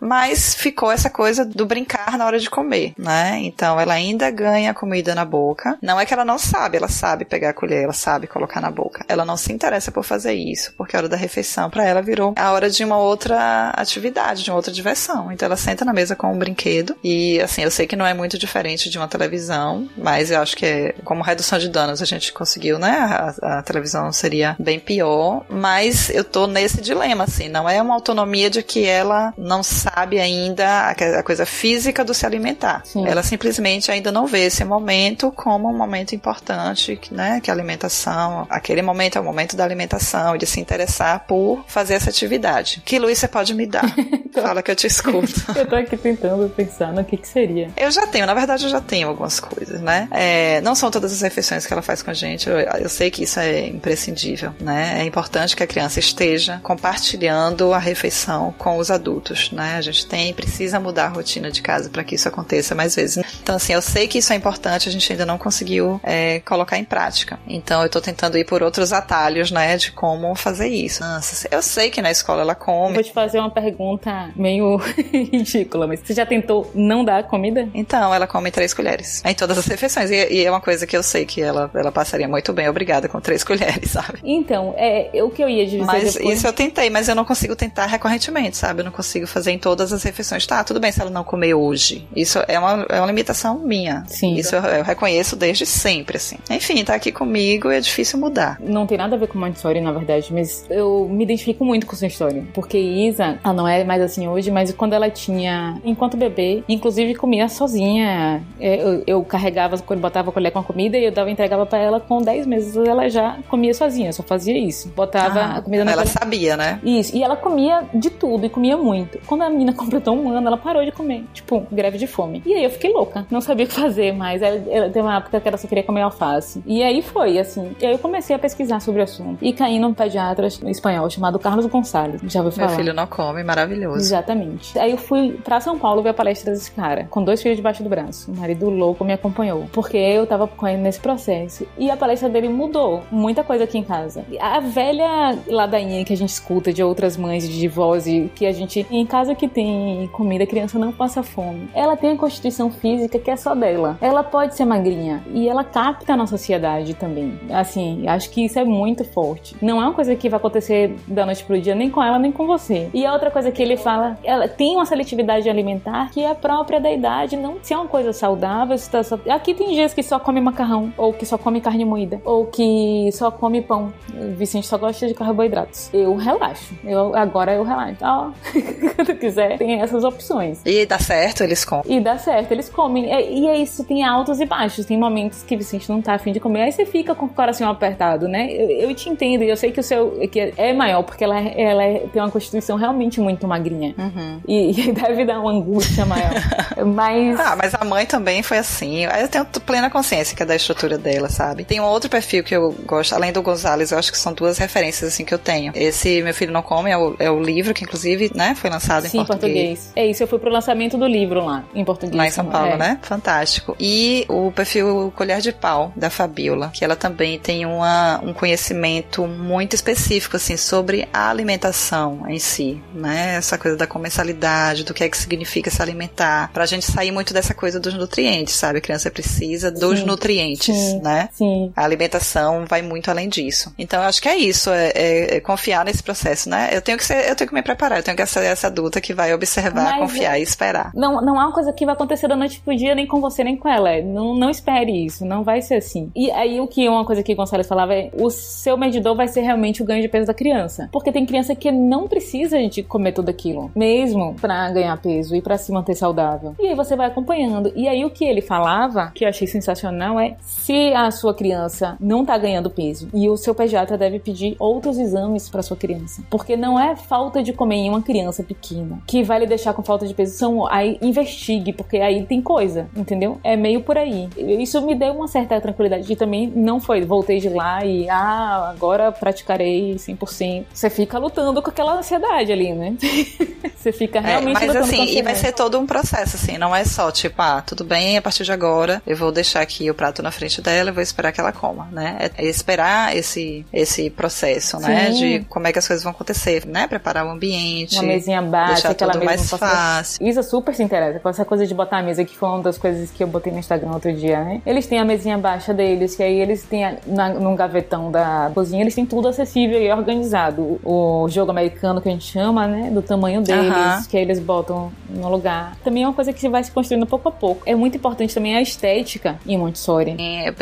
Mas ficou essa coisa do brincar na hora de comer, né? Então ela ainda ganha comida na boca. Não é que ela não sabe, ela sabe pegar a colher, ela sabe colocar na boca. Ela não se interessa por fazer isso, porque a hora da refeição para ela virou a hora de uma outra atividade, de uma outra diversão. Então ela senta na mesa com um brinquedo e assim, eu sei que não é muito diferente de uma televisão, mas eu acho que é como redução de danos a gente conseguiu, né? A, a televisão seria bem pior, mas eu tô nesse dilema assim, não é uma autonomia de que ela não sabe ainda a, coisa física do se alimentar. Sim. Ela simplesmente ainda não vê esse momento como um momento importante, né? Que a alimentação, aquele momento é o momento da alimentação e de se interessar por fazer essa atividade. Que Luiz você pode me dar? Fala que eu te escuto. Eu tô aqui tentando pensar no que que seria. Eu já tenho, na verdade eu já tenho algumas coisas, né? É, não são todas as refeições que ela faz com a gente, eu, eu sei que isso é imprescindível, né? É importante que a criança esteja compartilhando a refeição com os adultos, né? A gente tem, precisa mudar a rotina de casa para que isso aconteça mais vezes. Então, assim, eu sei que isso é importante, a gente ainda não conseguiu é, colocar em prática. Então, eu tô tentando ir por outros atalhos, né? De como fazer isso. Nossa, eu sei que na escola ela come, Vou te fazer uma pergunta meio ridícula, mas você já tentou não dar comida? Então, ela come três colheres em todas as refeições. E, e é uma coisa que eu sei que ela, ela passaria muito bem, obrigada, com três colheres, sabe? Então, é o que eu ia dizer Mas depois. isso eu tentei, mas eu não consigo tentar recorrentemente, sabe? Eu não consigo fazer em todas as refeições. Tá, tudo bem se ela não comer hoje. Isso é uma, é uma limitação minha. Sim. Isso eu, eu reconheço desde sempre, assim. Enfim, tá aqui comigo e é difícil mudar. Não tem nada a ver com Montessori, na verdade, mas eu me identifico muito com sua história. Porque Isa, ela não é mais assim hoje, mas quando ela tinha, enquanto bebê, inclusive comia sozinha. É, Eu, eu carregava, quando botava a colher com a comida e eu dava, entregava pra ela com 10 meses. Ela já comia sozinha, só fazia isso. Botava Ah, a comida na ela colher. sabia, né? Isso, e ela comia de tudo e comia muito. Quando a menina completou um ano, ela parou de comer. Tipo, greve de fome. E aí eu fiquei louca. Não sabia o que fazer mais. Ela- Teve uma época que ela só queria comer alface. E aí foi, assim. E aí eu comecei a pesquisar sobre o assunto. E caí num pediatra espanhol chamado Carlos Gonçalves. Já ouviu falar? Meu filho não come, maravilhoso. Exatamente. Aí eu fui pra São Paulo ver a palestra desse cara, com dois filhos debaixo do braço. O marido louco me acompanhou, porque eu tava com ele nesse processo. E a palestra dele mudou muita coisa aqui em casa. A velha ladainha que a gente escuta de outras mães de vós e que a gente, em casa que tem comida, a criança não passa fome. Ela tem a constituição física que é só dela. Ela pode ser magrinha e ela capta na sociedade também. Assim, acho que isso é muito forte. Não é uma coisa que vai acontecer da noite pro dia, nem com ela, nem com você. E a outra coisa que ele fala, ela tem uma seletividade alimentar que é própria da idade, não se é uma coisa saudável, se tá só... aqui tem dias que só come macarrão, ou que só come carne moída, ou que só come pão. O Vicente só gosta de carboidratos. Eu relaxo. Eu agora eu relaxo. Ó, quando quiser, tem essas opções. E dá certo, eles comem. E dá certo, eles comem. É- E é isso, tem altos e baixos. Tem momentos que Vicente não tá afim de comer, aí você fica com o coração apertado, né? Eu, eu te entendo, e eu sei que o seu que é maior, porque ela, ela é- tem uma constituição realmente muito magrinha. Uhum. E, e deve dar uma angústia maior. Mas. Ah, mas a mãe também foi assim. Eu tenho plena consciência que é da estrutura dela, sabe? Tem um outro perfil que eu gosto, além do Gonzalez, eu acho que são duas referências assim que eu tenho. Esse Meu Filho Não Come é o, é o livro que, inclusive, né, foi lançado Sim, em português. português. É isso, eu fui pro lançamento do livro lá, em português. Lá em São Paulo, é. né? Fantástico. E o perfil Colher de Pau, da Fabiola, que ela também tem uma, um conhecimento muito específico, assim, sobre a alimentação em si, né? Essa coisa da comensalidade, do que é que significa se alimentar, pra gente sair muito dessa coisa dos nutrientes, sabe? A criança precisa dos Sim. nutrientes, Sim. né? Sim. A alimentação vai muito além disso. Então, eu acho que é isso, é, é- é confiar nesse processo, né? Eu tenho que ser, eu tenho que me preparar, eu tenho que ser essa adulta que vai observar, Mas confiar e esperar. Não, não é uma coisa que vai acontecer da noite pro dia, nem com você, nem com ela. É, Não, não espere isso, não vai ser assim. E aí, o que uma coisa que o Gonçalves falava é: o seu medidor vai ser realmente o ganho de peso da criança. Porque tem criança que não precisa de comer tudo aquilo, mesmo pra ganhar peso e pra se manter saudável. E aí você vai acompanhando. E aí, o que ele falava, que eu achei sensacional, é: se a sua criança não tá ganhando peso e o seu pediatra deve pedir outros exames pra sua criança. Porque não é falta de comer em uma criança pequena que vai lhe deixar com falta de peso. São aí investigue, porque aí tem coisa, entendeu? É meio por aí. Isso me deu uma certa tranquilidade. E também não foi, voltei de lá e ah, agora praticarei 100%. Você fica lutando com aquela ansiedade ali, né? Você fica É, realmente mas lutando com a assim, e vai ser todo um processo, assim, não é só tipo, ah, tudo bem, a partir de agora eu vou deixar aqui o prato na frente dela e vou esperar que ela coma, né? É, é esperar esse, esse processo, né? Sim. De como é que as coisas vão acontecer, né? Preparar o ambiente, Uma mesinha baixa, deixar aquela tudo mesa mais fácil. Isa super se interessa com essa coisa de botar a mesa, que foi uma das coisas que eu botei no Instagram outro dia, né? Eles têm a mesinha baixa deles, que aí eles têm a- na, num gavetão da cozinha, eles têm tudo acessível e organizado. O jogo americano que a gente chama, né? Do tamanho deles, Aham. que aí eles botam no lugar. Também é uma coisa que vai se construindo pouco a pouco. É muito importante também a estética em Montessori.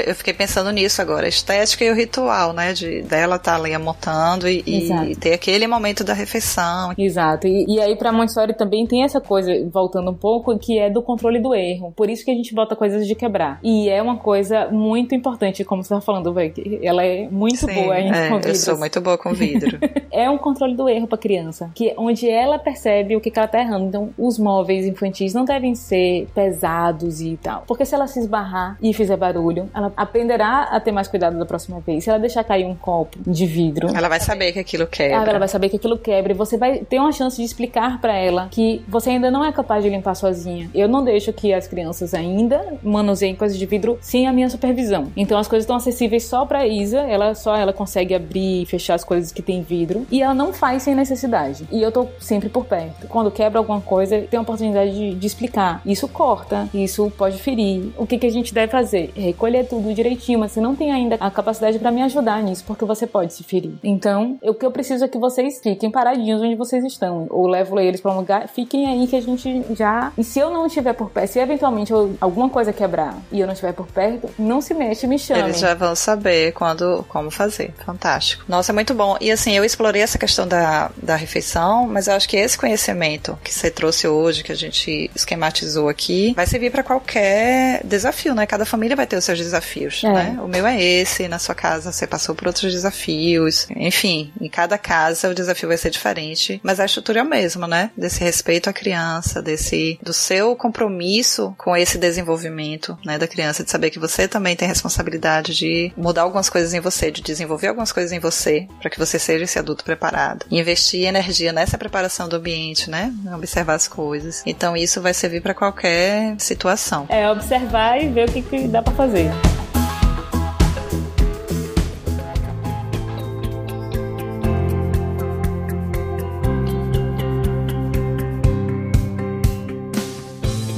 Eu- fiquei pensando nisso agora, a estética e o ritual, né? De dela estar ali montando e, e Ter aquele momento da refeição. Exato. E, e aí, pra Montessori também tem essa coisa, voltando um pouco, que é do controle do erro. Por isso que a gente bota coisas de quebrar. E é uma coisa muito importante, como você tá falando, que ela é muito Sim, boa em é, eu sou muito boa com vidro. É um controle do erro pra criança, que é onde ela percebe o que, que ela tá errando. Então, os móveis infantis não devem ser pesados e tal. Porque se ela se esbarrar e fizer barulho, ela aprenderá a ter mais cuidado da próxima vez. Se ela deixar cair um copo de vidro, ela vai saber que aquilo ah, quebra. ela vai saber que aquilo quebra e você vai ter uma chance de explicar pra ela que você ainda não é capaz de limpar sozinha. Eu não deixo que as crianças ainda manuseiem coisas de vidro sem a minha supervisão. Então as coisas estão acessíveis só pra Isa, ela só ela consegue abrir e fechar as coisas que tem vidro e ela não faz sem necessidade. E eu tô sempre por perto. Quando quebra alguma coisa, tem a oportunidade de, de explicar. Isso corta, isso pode ferir. O que, que a gente deve fazer? Recolher tudo direitinho, mas você não tem ainda a capacidade pra me ajudar nisso, porque você pode se ferir. Então, o que eu preciso é que vocês fiquem paradinhos onde vocês estão. Ou levo eles pra um lugar, fiquem aí que a gente já. E se eu não estiver por perto, se eventualmente eu- alguma coisa quebrar e eu não estiver por perto, não se mexe, me chame. Eles já vão saber quando, como fazer. Fantástico. Nossa, é muito bom. E assim, eu explorei essa questão da, da refeição, mas eu acho que esse conhecimento que você trouxe hoje, que a gente esquematizou aqui, vai servir para qualquer desafio, né? Cada família vai ter os seus desafios, É. né? O meu é esse, na sua casa você passou por outros desafios. Enfim, em cada casa o desafio vai ser diferente, mas a estrutura é a mesma, né? Desse respeito à criança, desse do seu compromisso com esse desenvolvimento, né, da criança, de saber que você também tem responsabilidade de mudar algumas coisas em você, de desenvolver algumas coisas em você, para que você seja esse adulto preparado. Investir energia nessa preparação do ambiente, né? Observar as coisas. Então isso vai servir para qualquer situação. É observar e ver o que, que dá pra fazer.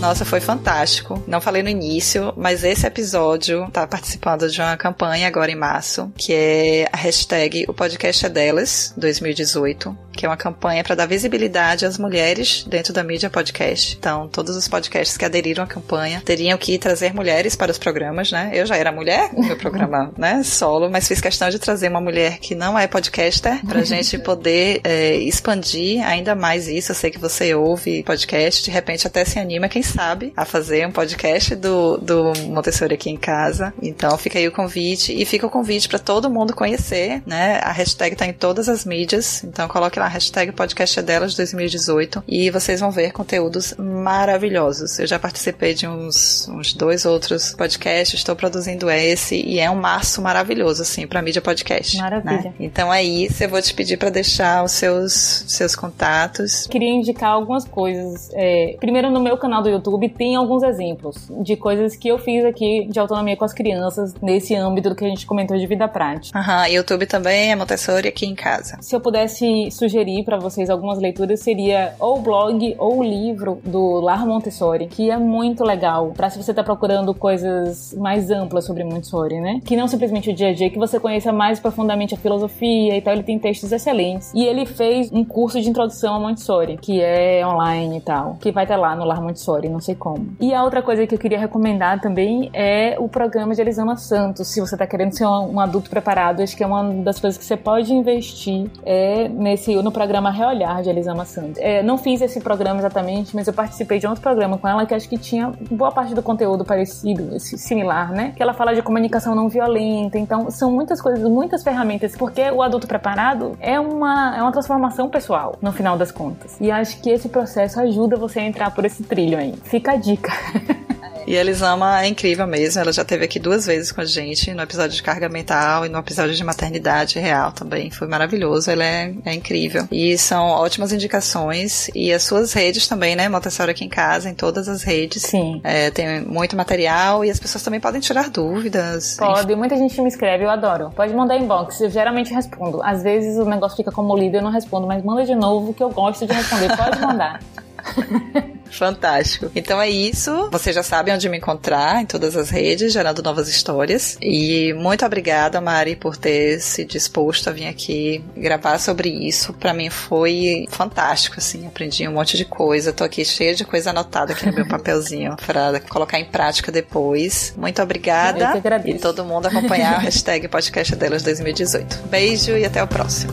Nossa, foi fantástico. Não falei no início, mas esse episódio tá participando de uma campanha agora em março, que é a hashtag O Podcast é Delas 2018, que é uma campanha para dar visibilidade às mulheres dentro da mídia podcast. Então, todos os podcasts que aderiram à campanha teriam que trazer mulheres para os programas, né? Eu já era mulher no meu programa, né, solo, mas fiz questão de trazer uma mulher que não é podcaster pra gente poder é, expandir ainda mais isso. Eu sei que você ouve podcast, de repente até se anima, quem sabe, a fazer um podcast do, do Montessori aqui em casa. Então fica aí o convite e fica o convite para todo mundo conhecer, né? A hashtag tá em todas as mídias, então coloque lá a hashtag podcast é delas 2018 e vocês vão ver conteúdos maravilhosos. Eu já participei de uns, uns dois outros podcasts, estou produzindo esse e é um março maravilhoso, assim, para mídia podcast. Né? Maravilha. Né? Então é isso, eu vou te pedir para deixar os seus, seus contatos. Queria indicar algumas coisas. É, primeiro, no meu canal do YouTube tem alguns exemplos de coisas que eu fiz aqui de autonomia com as crianças nesse âmbito do que a gente comentou de vida prática. Aham, YouTube também é Montessori aqui em casa. Se eu pudesse sugerir para vocês algumas leituras, seria ou o blog ou o livro do Lar Montessori, que é muito legal para se você tá procurando coisas mais amplas sobre Montessori, né? Que não simplesmente o dia a dia, que você conheça mais profundamente a filosofia e tal. Ele tem textos excelentes. E ele fez um curso de introdução a Montessori, que é online e tal, que vai estar lá no Lar Montessori, não sei como. E a outra coisa que eu queria recomendar também é o programa de Elisama Santos. Se você tá querendo ser um, um adulto preparado, acho que é uma das coisas que você pode investir é nesse no programa Reolhar de Elisama Santos. É, não fiz esse programa exatamente, mas eu participei de outro programa com ela que acho que tinha boa parte do conteúdo parecido, similar, né? Que ela fala de comunicação não violenta. Então, são muitas coisas, muitas ferramentas, porque o adulto preparado é uma, é uma transformação pessoal, no final das contas. E acho que esse processo ajuda você a entrar por esse trilho aí. Fica a dica. E a Elisama é incrível mesmo. Ela já esteve aqui duas vezes com a gente, no episódio de carga mental e no episódio de maternidade real também. Foi maravilhoso. Ela é, é incrível. E são ótimas indicações. E as suas redes também, né? Montessori aqui em casa, em todas as redes. Sim. É, tem muito material e as pessoas também podem tirar dúvidas. Pode. Muita gente me escreve, eu adoro. Pode mandar inbox. Eu geralmente respondo. Às vezes o negócio fica como lido e eu não respondo, mas manda de novo que eu gosto de responder. Pode mandar. Fantástico. Então é isso. Vocês já sabem onde me encontrar em todas as redes, gerando novas histórias. E muito obrigada, Mari, por ter se disposto a vir aqui gravar sobre isso. Para mim foi fantástico, assim. Aprendi um monte de coisa. Tô aqui cheia de coisa anotada aqui no meu papelzinho para colocar em prática depois. Muito obrigada. Eu que agradeço. E todo mundo acompanhar a hashtag podcast delas 2018. Beijo e até o próximo.